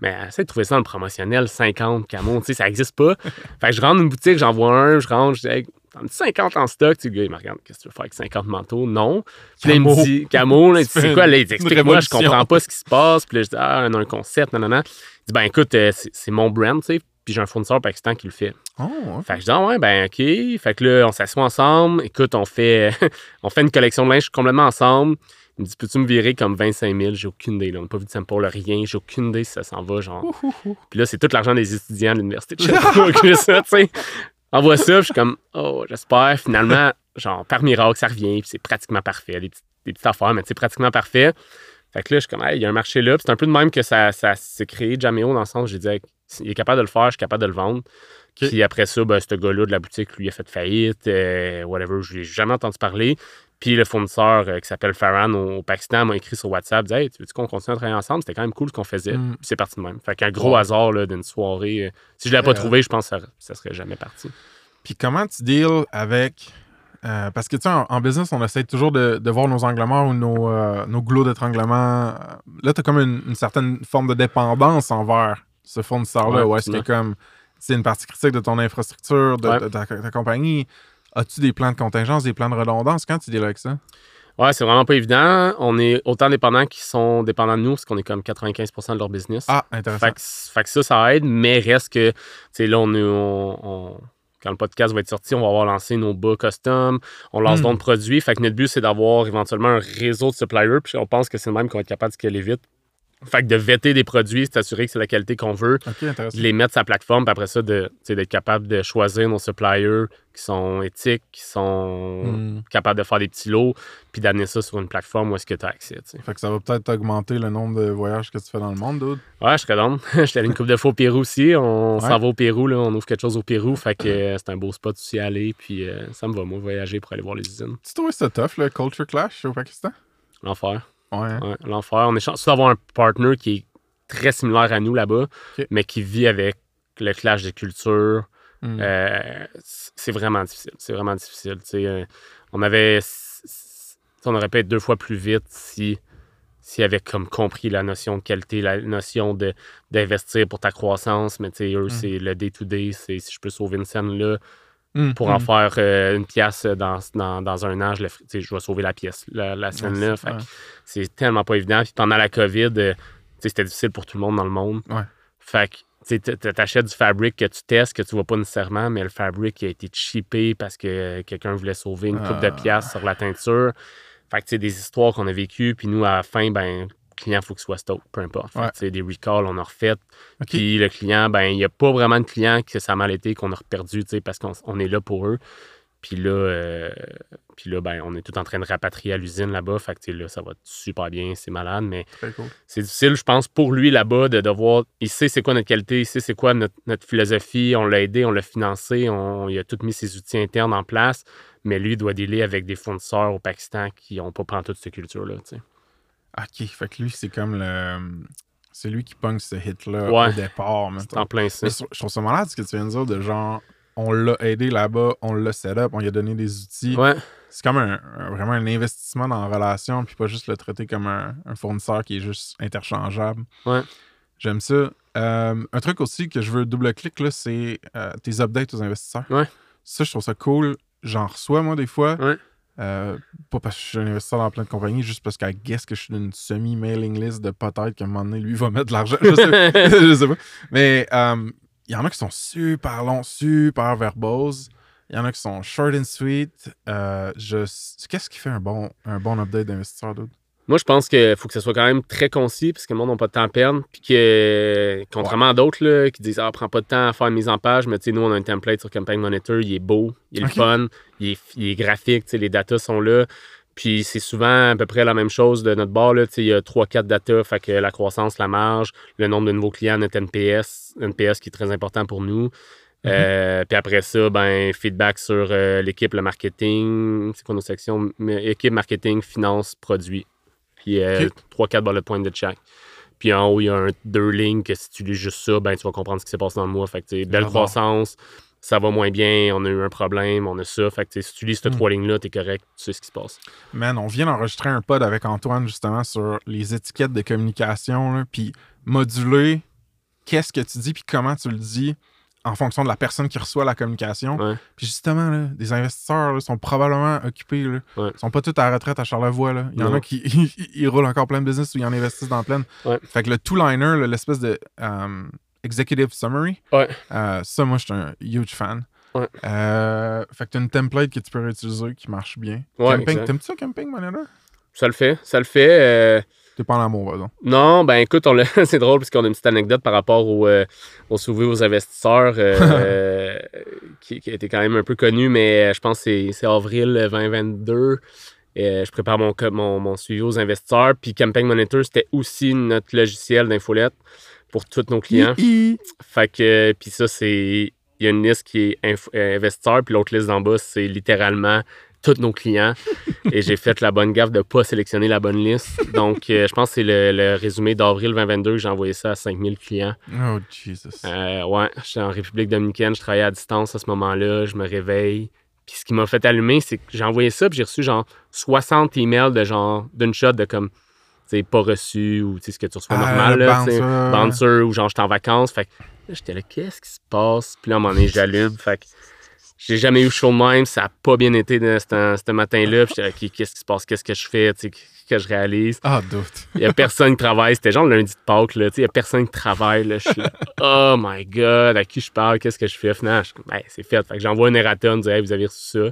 Mais essaie de trouver ça dans le promotionnel, 50 camo, tu sais, ça n'existe pas. *laughs* fait que je rentre dans une boutique, j'en vois un, je rentre, je dis, hey, t'en as 50 en stock? Tu sais, le gars, il me regarde, qu'est-ce que tu veux faire avec 50 manteaux? Non. Puis là, il me dit, camo, là, *laughs* c'est quoi? Là, il dit, explique-moi, je comprends pas ce qui se passe. Puis là, je dis, ah, on a un concept, non, non, non. Il dit, ben écoute, euh, c'est c'est mon brand, tu sais. Puis j'ai un fournisseur Pakistan qui le fait. Oh. Fait que je dis, ah ouais, ben OK. Fait que là, on s'assoit ensemble. Écoute, on fait, *laughs* on fait une collection de linge complètement ensemble. Il me dit, peux-tu me virer comme 25 000? J'ai aucune idée. Là. On n'a pas vu de sample, rien. J'ai aucune idée si ça s'en va. Genre. Puis là, c'est tout l'argent des étudiants de l'Université de *laughs* Sherbrooke. ça, tu sais. Envoie ça, puis je suis comme, oh, j'espère. Finalement, genre, par miracle, ça revient, puis c'est pratiquement parfait. Des petites, des petites affaires, mais c'est pratiquement parfait. Fait que là, je suis comme, Hey, il y a un marché là. Puis c'est un peu de même que ça, ça s'est créé, Jameo, dans le sens où j'ai dit, Hey, il est capable de le faire, je suis capable de le vendre. Puis après ça, ben, ce gars-là de la boutique, lui, a fait faillite, euh, whatever, je l'ai jamais entendu parler. Puis le fournisseur euh, qui s'appelle Farhan au, au Pakistan m'a écrit sur WhatsApp, dit Hey, tu veux qu'on continue à travailler ensemble C'était quand même cool ce qu'on faisait. Mm. Puis c'est parti de même. Fait qu'un gros hasard d'une soirée. euh, si je l'avais pas trouvé, je pense que ça, ça serait jamais parti. Puis comment tu deals avec. euh, parce que, tu sais, en, en business, on essaie toujours de, de voir nos angles morts ou nos, euh, nos goulots d'étranglement. Là, tu as comme une, une certaine forme de dépendance envers ce fournisseur-là. Ouais, ou est-ce que, comme, c'est une partie critique de ton infrastructure, de, Ouais. de ta, ta compagnie? As-tu des plans de contingence, des plans de redondance? Quand tu deals avec ça? Ouais, c'est vraiment pas évident. On est autant dépendants qu'ils sont dépendants de nous, parce qu'on est comme 95% de leur business. Ah, intéressant. Fait que, fait que ça, ça aide, mais reste que, tu sais, là, on est, on- on- quand le podcast va être sorti, on va avoir lancé nos bas custom, on lance Hmm. d'autres produits. Fait que notre but, c'est d'avoir éventuellement un réseau de suppliers, puis on pense que c'est le même qu'on va être capable de scaler vite. Fait que de vêter des produits, s'assurer que c'est la qualité qu'on veut, de les mettre sur la plateforme, puis après ça, d'être capable de choisir nos suppliers qui sont éthiques, qui sont Hmm. capables de faire des petits lots, puis d'amener ça sur une plateforme où est-ce que tu as accès. Fait que ça va peut-être augmenter le nombre de voyages que tu fais dans le monde, dude. Ouais, je serais down. *laughs* J'étais allé une couple de fois au Pérou aussi. On Ouais. s'en va au Pérou, là. On ouvre quelque chose au Pérou. Fait que euh, c'est un beau spot aussi à aller. Puis euh, ça me va, moi, voyager pour aller voir les usines. Tu trouves ça tough, le culture clash au Pakistan? L'enfer. Ouais. Ouais, l'enfer. On est chanceux d'avoir un partner qui est très similaire à nous là-bas, mais qui vit avec le clash des cultures. Hmm. Euh, c'est vraiment difficile. C'est vraiment difficile. euh, on avait. On aurait pu être deux fois plus vite si s'ils avaient comme compris la notion de qualité, la notion de d'investir pour ta croissance. Mais tu sais, eux, Mm. c'est le day-to-day, c'est si je peux sauver une scène là Mm, pour en mm. faire euh, une pièce dans, dans, dans un an, je, le je vais sauver la pièce, la, la scène là. Ouais, Fait que ouais. c'est tellement pas évident. Puis pendant la COVID, euh, c'était difficile pour tout le monde dans le monde. Ouais. Fait que t'achètes du fabric que tu testes, que tu vois pas nécessairement, mais le fabric a été chippé parce que quelqu'un voulait sauver une coupe de Ah. pièces sur la teinture. Fait que c'est des histoires qu'on a vécues, puis nous, à la fin, ben, client, il faut qu'il soit stoked, peu importe. Ouais. des recalls, on a refait. Puis le client, ben, il n'y a pas vraiment de client que ça a mal été, qu'on a perdu, tu sais, parce qu'on on est là pour eux. Puis là, euh, puis là ben, on est tout en train de rapatrier à l'usine là-bas. Fait que là, ça va super bien, c'est malade, mais cool. c'est difficile, je pense, pour lui là-bas de devoir. Il sait c'est quoi notre qualité, il sait c'est quoi notre, notre philosophie. On l'a aidé, on l'a financé, on, il a tout mis ses outils internes en place. Mais lui, il doit dealer avec des fournisseurs au Pakistan qui n'ont pas pris toute cette culture-là. Ok, fait que lui, c'est comme le. C'est lui qui pogne ce hit-là Ouais. au départ. C'est en plein ça. Je je trouve ça malade ce que tu viens de dire de genre, on l'a aidé là-bas, on l'a set up, on lui a donné des outils. Ouais, C'est comme un, un- vraiment un investissement dans la relation, puis pas juste le traiter comme un, un fournisseur qui est juste interchangeable. Ouais. J'aime ça. Euh, un truc aussi que je veux double-clic, là, c'est euh, tes updates aux investisseurs. Ouais. Ça, je trouve ça cool. J'en reçois, moi, des fois. Ouais. Euh, pas parce que je suis un investisseur dans plein de compagnies, juste parce qu'à guess que je suis d'une semi-mailing list de peut-être qu'à un moment donné, lui va mettre de l'argent. Je sais, *laughs* je sais pas. Mais euh, il y en a qui sont super longs, super verboses. Il y en a qui sont short and sweet. Euh, je... Qu'est-ce qui fait un bon, un bon update d'investisseur, d'autre? Moi, je pense qu'il faut que ce soit quand même très concis parce que le monde n'a pas de temps à perdre. Puis que, contrairement à d'autres qui disent Ah, prends pas de temps à faire une mise en page, mais tu sais, nous, on a un template sur Campaign Monitor, il est beau, il est le fun, il est, il est graphique, tu sais, les datas sont là. Puis c'est souvent à peu près la même chose de notre bord. Là, tu sais, il y a 3-4 datas, fait que la croissance, la marge, le nombre de nouveaux clients, notre NPS, NPS qui est très important pour nous. Euh, puis après ça, ben, feedback sur euh, l'équipe, le marketing, c'est quoi nos sections? Équipe, marketing, finance, produit. Puis euh, Ok. 3-4 bullet points de chaque. Puis en haut, il y a un, deux lignes que si tu lis juste ça, ben, tu vas comprendre ce qui s'est passé dans le mois. Fait que, belle J'adore. croissance, ça va moins bien, on a eu un problème, on a ça. Fait que si tu lis ces Mm. trois lignes-là, t'es correct, tu sais ce qui se passe. Man, on vient d'enregistrer un pod avec Antoine justement sur les étiquettes de communication, là, puis moduler qu'est-ce que tu dis, puis comment tu le dis en fonction de la personne qui reçoit la communication. Ouais. Puis justement, là, des investisseurs là, sont probablement occupés. Là. Ouais. Ils sont pas tous à la retraite à Charlevoix. Là. Il y en a qui *laughs* ils roulent encore plein de business ou ils en investissent dans plein. Ouais. Fait que le two-liner, l'espèce de euh, executive summary, Ouais. euh, ça, moi, je suis un huge fan. Euh, fait que tu as une template que tu peux réutiliser qui marche bien. Camping, t'aimes-tu ça, Camping Monitor? Ça le fait, ça le fait. euh, T'es pas en amour, par exemple. Non, ben écoute, on *laughs* c'est drôle parce qu'on a une petite anecdote par rapport au, euh, au aux investisseurs euh, *laughs* qui, qui a été quand même un peu connu, mais je pense que c'est- avril 2022. Euh, je prépare mon, mon, mon suivi aux investisseurs. Puis Campaign Monitor, c'était aussi notre logiciel d'infolette pour tous nos clients. Hi, hi. Fait que, puis ça, c'est. Il y a une liste qui est euh, investisseur, puis l'autre liste d'en bas, c'est littéralement tous nos clients. Et j'ai fait la bonne gaffe de ne pas sélectionner la bonne liste. Donc, euh, je pense que c'est le, le résumé d'avril 2022 que j'ai envoyé ça à 5000 clients. Oh, Jesus. Euh, ouais, j'étais en République dominicaine, je travaillais à distance à ce moment-là, je me réveille. Puis ce qui m'a fait allumer, c'est que j'ai envoyé ça, puis j'ai reçu genre 60 emails de genre, d'une shot de comme, tu sais, pas reçu, ou tu sais, ce que tu reçois Ah, normal, là, bouncer. bouncer, ou genre, j'étais en vacances. Fait j'étais là, qu'est-ce qui se passe? Puis là, à un moment donné, j'allume. Fait que j'ai jamais eu chaud de même, ça a pas bien été ce, matin-là. Puis j'étais là, OK, qu'est-ce qui se passe? Qu'est-ce que je fais? Tu sais, qu'est-ce que je réalise? Ah, doute. Il y a personne qui travaille. C'était genre le lundi de Pâques, là. Tu sais, il y a personne qui travaille, là. Je suis là, *laughs* oh my God, à qui je parle? Qu'est-ce que je fais? Finalement, je Ben, c'est fait. Fait que j'envoie un erratum, dire, hey, vous avez reçu ça.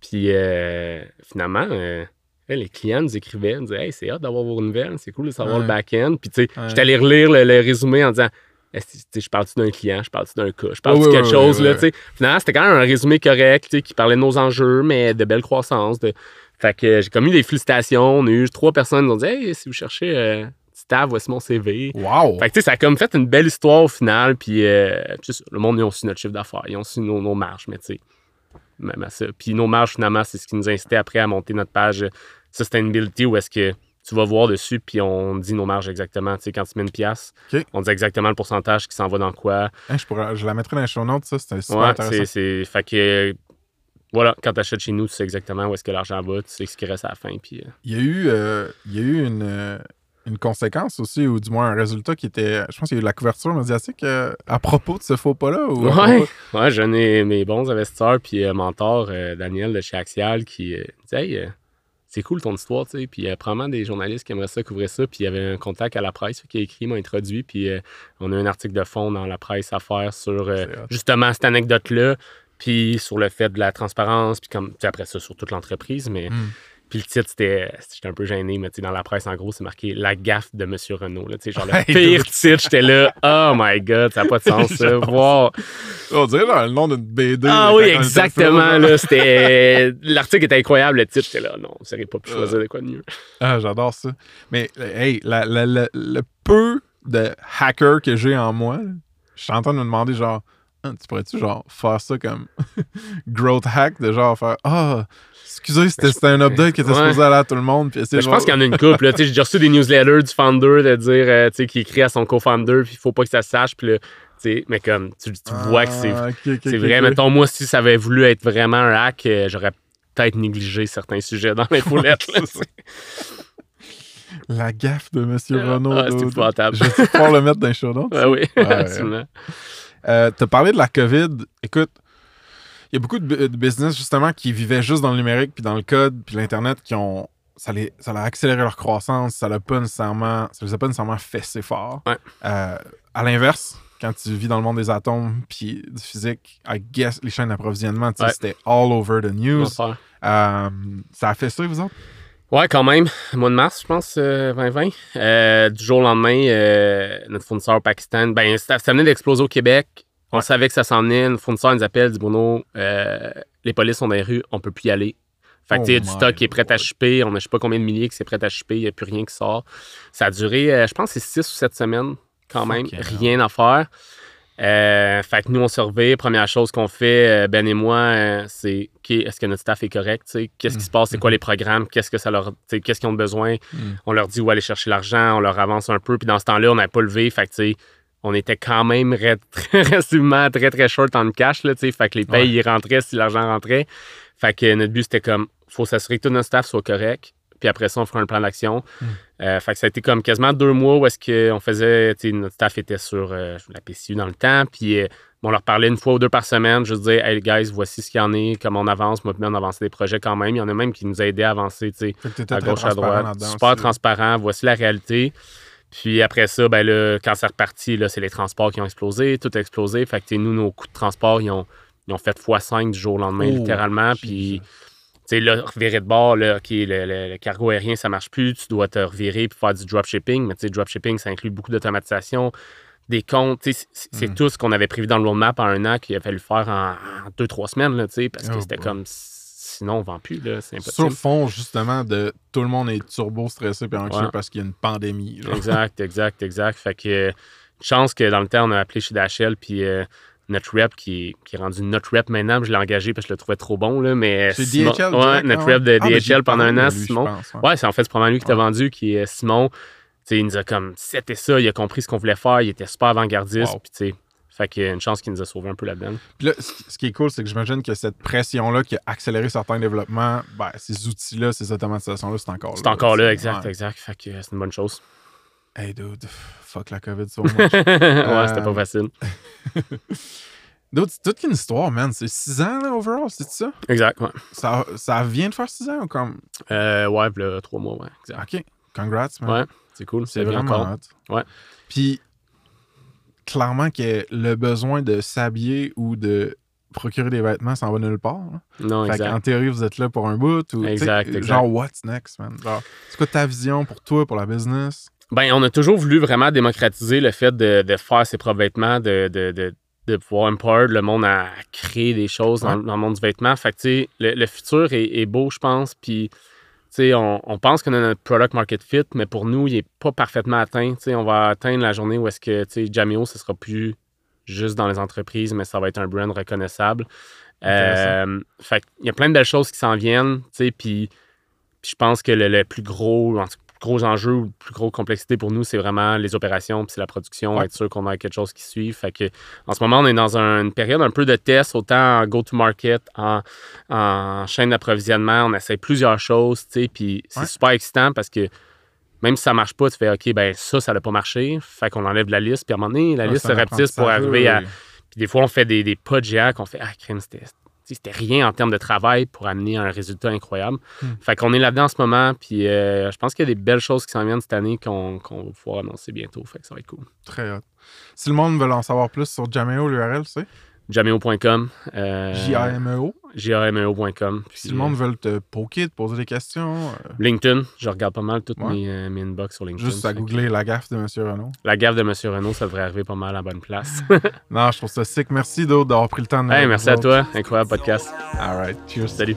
Puis euh, finalement, euh, les clients nous écrivaient, nous disaient, hey, c'est hâte d'avoir vos nouvelles, c'est cool de savoir Ouais. le back-end. Puis tu sais, Ouais. j'étais allé relire le, le résumé en disant, Je parle-tu d'un client, je parle-tu d'un cas, je parle-tu de ouais, quelque chose, là. Finalement, c'était quand même un résumé correct, qui parlait de nos enjeux, mais de belle croissance. De... Fait que j'ai comme eu des félicitations. On a eu trois personnes qui nous ont dit, hey, si vous cherchez euh, Stav, voici mon CV. Wow! Fait que, ça a comme fait une belle histoire au final. Puis, euh, le monde, ils ont su notre chiffre d'affaires. Ils ont su nos, nos marges, mais tu sais, même à ça. Puis nos marges, finalement, c'est ce qui nous incitait après à monter notre page Sustainability où est-ce que tu vas voir dessus, puis on dit nos marges exactement. Tu sais, quand tu mets une pièce, on dit exactement le pourcentage qui s'en va dans quoi. Hein, je, pourrais, je la mettrai dans les show notes, ça, c'était super Ouais, intéressant. c'est, c'est. Fait que. Voilà, quand tu achètes chez nous, tu sais exactement où est-ce que l'argent va, tu sais ce qui reste à la fin. Puis, euh, Il y a eu, euh, il y a eu une, euh, une conséquence aussi, ou du moins un résultat qui était. Je pense qu'il y a eu de la couverture médiatique euh, à propos de ce faux pas-là. Ou Ouais, ouais j'en ai mes bons investisseurs, puis mentor, Daniel de chez Axial, qui disait Hey, c'est cool ton histoire, tu sais. Puis il y a probablement des journalistes qui aimeraient ça couvrir ça. Puis il y avait un contact à la presse qui a écrit, m'a introduit. Puis euh, on a un article de fond dans la presse à faire sur euh, justement cette anecdote-là. Puis sur le fait de la transparence, puis comme, après ça, sur toute l'entreprise. Mais Mm. Puis le titre, c'était, j'étais un peu gêné, mais tu sais, dans la presse, en gros, c'est marqué La gaffe de Monsieur Renault. Là, tu sais, genre le *laughs* pire titre, j'étais là, oh my god, ça n'a pas de sens, *laughs* ça. Wow. On dirait genre le nom d'une BD. Ah oui, exactement. Là, c'était... *laughs* L'article était incroyable, le titre, j'étais là, non, vous n'auriez pas pu choisir de quoi de mieux. Ah, j'adore ça. Mais, hey, la- la- la- le peu de hacker que j'ai en moi, je suis en train de me demander, genre, tu pourrais-tu, genre, faire ça comme *laughs* growth hack, de genre faire, ah, excusez, c'était c'était un update qui était Ouais. supposé aller à tout le monde. Puis Mais je pense qu'il y en a une couple. Tu sais, *laughs* J'ai reçu des newsletters du founder de dire, euh, tu sais, qui écrit à son co-founder, puis il faut pas que ça se sache. Puis là, tu sais, mais comme tu, tu vois que c'est Ah, vrai. ok. Mettons, moi, si ça avait voulu être vraiment un hack, euh, j'aurais peut-être négligé certains sujets dans l'infolette. La gaffe de Monsieur Renault. Ah, c'est épouvantable. Je vais pouvoir le mettre dans les show notes? *laughs* Ouais, oui, Ouais, ouais. Euh, T'as parlé de la COVID. Écoute, il y a beaucoup de, bu- de business justement qui vivaient juste dans le numérique, puis dans le code, puis l'Internet, qui ont. Ça, les, ça a accéléré leur croissance, ça l'a pas nécessairement. Ça les a pas nécessairement fessé fort. Ouais. Euh, à l'inverse, quand tu vis dans le monde des atomes puis du physique, I guess les chaînes d'approvisionnement, tu Ouais. c'était all over the news. Euh, ça a fait ça, vous autres? Ouais, quand même. Mois de mars, je pense, euh, 2020. Euh, du jour au lendemain, euh, notre fournisseur au Pakistan, ben, ça, venait d'exploser au Québec. On savait que ça s'en venait. Notre fournisseur nous appelle, dit Bruno, euh, les polices sont dans les rues, on peut plus y aller. Fait que, sais, il y a du Oh stock qui est prêt à shipper. On a je sais pas combien de milliers qui c'est prêt à shipper. Il n'y a plus rien qui sort. Ça a duré, euh, je pense, c'est six ou sept semaines quand même. Rien à faire. Euh, fait que nous, on surveille. Première chose qu'on fait, euh, Ben et moi, euh, c'est est-ce que notre staff est correct? Qu'est-ce qui se passe? C'est quoi les programmes? Qu'est-ce que ça leur. Qu'est-ce qu'ils ont besoin? Mm. On leur dit où aller chercher l'argent, on leur avance un peu. Puis dans ce temps-là, on n'avait pas levé. Fait que, on était quand même *laughs* relativement très, très short en cash. Là, fait que les payes, ils rentraient si l'argent rentrait. Fait que notre but, c'était comme, faut s'assurer que tout notre staff soit correct. Puis après ça, on fera un plan d'action. Mm. Euh, fait que ça a été comme quasiment deux mois où est-ce qu'on faisait, notre staff était sur euh, la PCU dans le temps. Puis euh, on leur parlait une fois ou deux par semaine, juste dire, hey guys, voici ce qu'il y en est, comment on avance. Moi, on avançait des projets quand même. Il y en a même qui nous a aidés à avancer, tu sais à gauche, à droite. Super aussi, transparent. Voici la réalité. Puis après ça, ben là, quand c'est reparti, là, c'est les transports qui ont explosé. Tout a explosé. Fait que, nous, nos coûts de transport, ils ont, ils ont fait x5 du jour au lendemain, Oh, littéralement. Puis, sais, là, revirer de bord, là, OK, le, le- le cargo aérien, ça marche plus. Tu dois te revirer puis faire du dropshipping. Mais, tu sais, dropshipping, ça inclut beaucoup d'automatisation, des comptes. C'est Mm. tout ce qu'on avait prévu dans le roadmap en un an qu'il a fallu faire en, en deux, trois semaines, là, tu sais, parce que Oh, c'était comme sinon, on vend plus, là. C'est Sur impossible. fond, justement, de tout le monde est turbo stressé puis anxieux Ouais. parce qu'il y a une pandémie. genre. Exact, exact, exact. Fait que euh, chance que dans le temps, on a appelé chez DHL, puis euh, notre rep qui, qui est rendu notre rep maintenant, je l'ai engagé parce que je le trouvais trop bon, là, mais C'est Simon- DHL, ouais, notre ah rep de? Ah, j'ai DHL pendant un an, lui, Simon. pense, ouais. Ouais, c'est en fait c'est probablement lui qui t'a Ouais. vendu, qui est Simon. Tu sais, il nous a comme c'était ça, il a compris ce qu'on voulait faire, il était super avant-gardiste, Wow. puis tu sais, fait que une chance qu'il nous a sauvé un peu là-dedans. Puis là, ce qui est cool, c'est que j'imagine que cette pression-là qui a accéléré certains développements, ben, ces outils-là, ces automatisations-là, c'est encore là. C'est encore là, exact, Ouais. exact. Fait que c'est une bonne chose. Hey, dude, fuck la COVID so much. *laughs* ouais, c'était pas Euh, facile. *laughs* dude, c'est toute une histoire, man. C'est 6 ans, là, overall, c'est ça? Exact, ouais. ça? Ça vient de faire 6 ans ou comme? Euh, ouais, là, trois mois, ouais. Exact. Ok, congrats, man. Ouais, c'est cool. C'est vraiment hot. Ouais. Puis, clairement que le besoin de s'habiller ou de procurer des vêtements, ça en va nulle part. hein. Non, Fait exact. qu'en théorie, vous êtes là pour un bout. Ou, Exact, exact. Genre, what's next, man? Genre, c'est quoi ta vision pour toi, pour la business? Ben, on a toujours voulu vraiment démocratiser le fait de, de faire ses propres vêtements, de, de, de, de pouvoir empower le monde à, créer des choses dans, Ouais. dans le monde du vêtement. Fait que, tu sais, le, le futur est, est beau, je pense. Puis, on, on pense qu'on a notre product market fit, mais pour nous, il n'est pas parfaitement atteint. On va atteindre la journée où est-ce que, Jamio, ce sera plus juste dans les entreprises, mais ça va être un brand reconnaissable. Euh, fait qu'il y a plein de belles choses qui s'en viennent, puis je pense que le, le plus gros, en tout cas, gros enjeux ou plus grosse complexité pour nous, c'est vraiment les opérations puis c'est la production, Ouais. être sûr qu'on a quelque chose qui suit. Fait que, en ce moment, on est dans un- une période un peu de test, autant en go-to-market, en, en chaîne d'approvisionnement. On essaie plusieurs choses, tu sais, puis c'est Ouais. super excitant parce que même si ça marche pas, tu fais OK, ben ça, ça n'a pas marché. Fait qu'on enlève la liste, puis à un moment donné, la Ouais, liste se rapetisse pour arriver à. oui. Puis des fois, on fait des, des pas de qu'on fait Ah, crème, c'était. C'était rien en termes de travail pour amener un résultat incroyable. Hmm. Fait qu'on est là-dedans en ce moment. Puis euh, je pense qu'il y a des belles choses qui s'en viennent cette année qu'on qu'on va pouvoir annoncer bientôt. Fait que ça va être cool. Très hot. Si le monde veut en savoir plus sur Jameo, l'URL, c'est Jameo.com. Euh, J-A-M-E-O. J-A-M-E-O.com. Si le monde veut te poker, te poser des questions. Euh, LinkedIn. Je regarde pas mal toutes mes, euh, mes, inbox sur LinkedIn. Juste à googler la gaffe de M. Renault. La gaffe de M. Renault, ça devrait arriver pas mal à la bonne place. *laughs* non, je trouve ça sick. Merci d'autres d'avoir pris le temps de hey, Merci à toi. Incroyable podcast. All right. Cheers. Salut.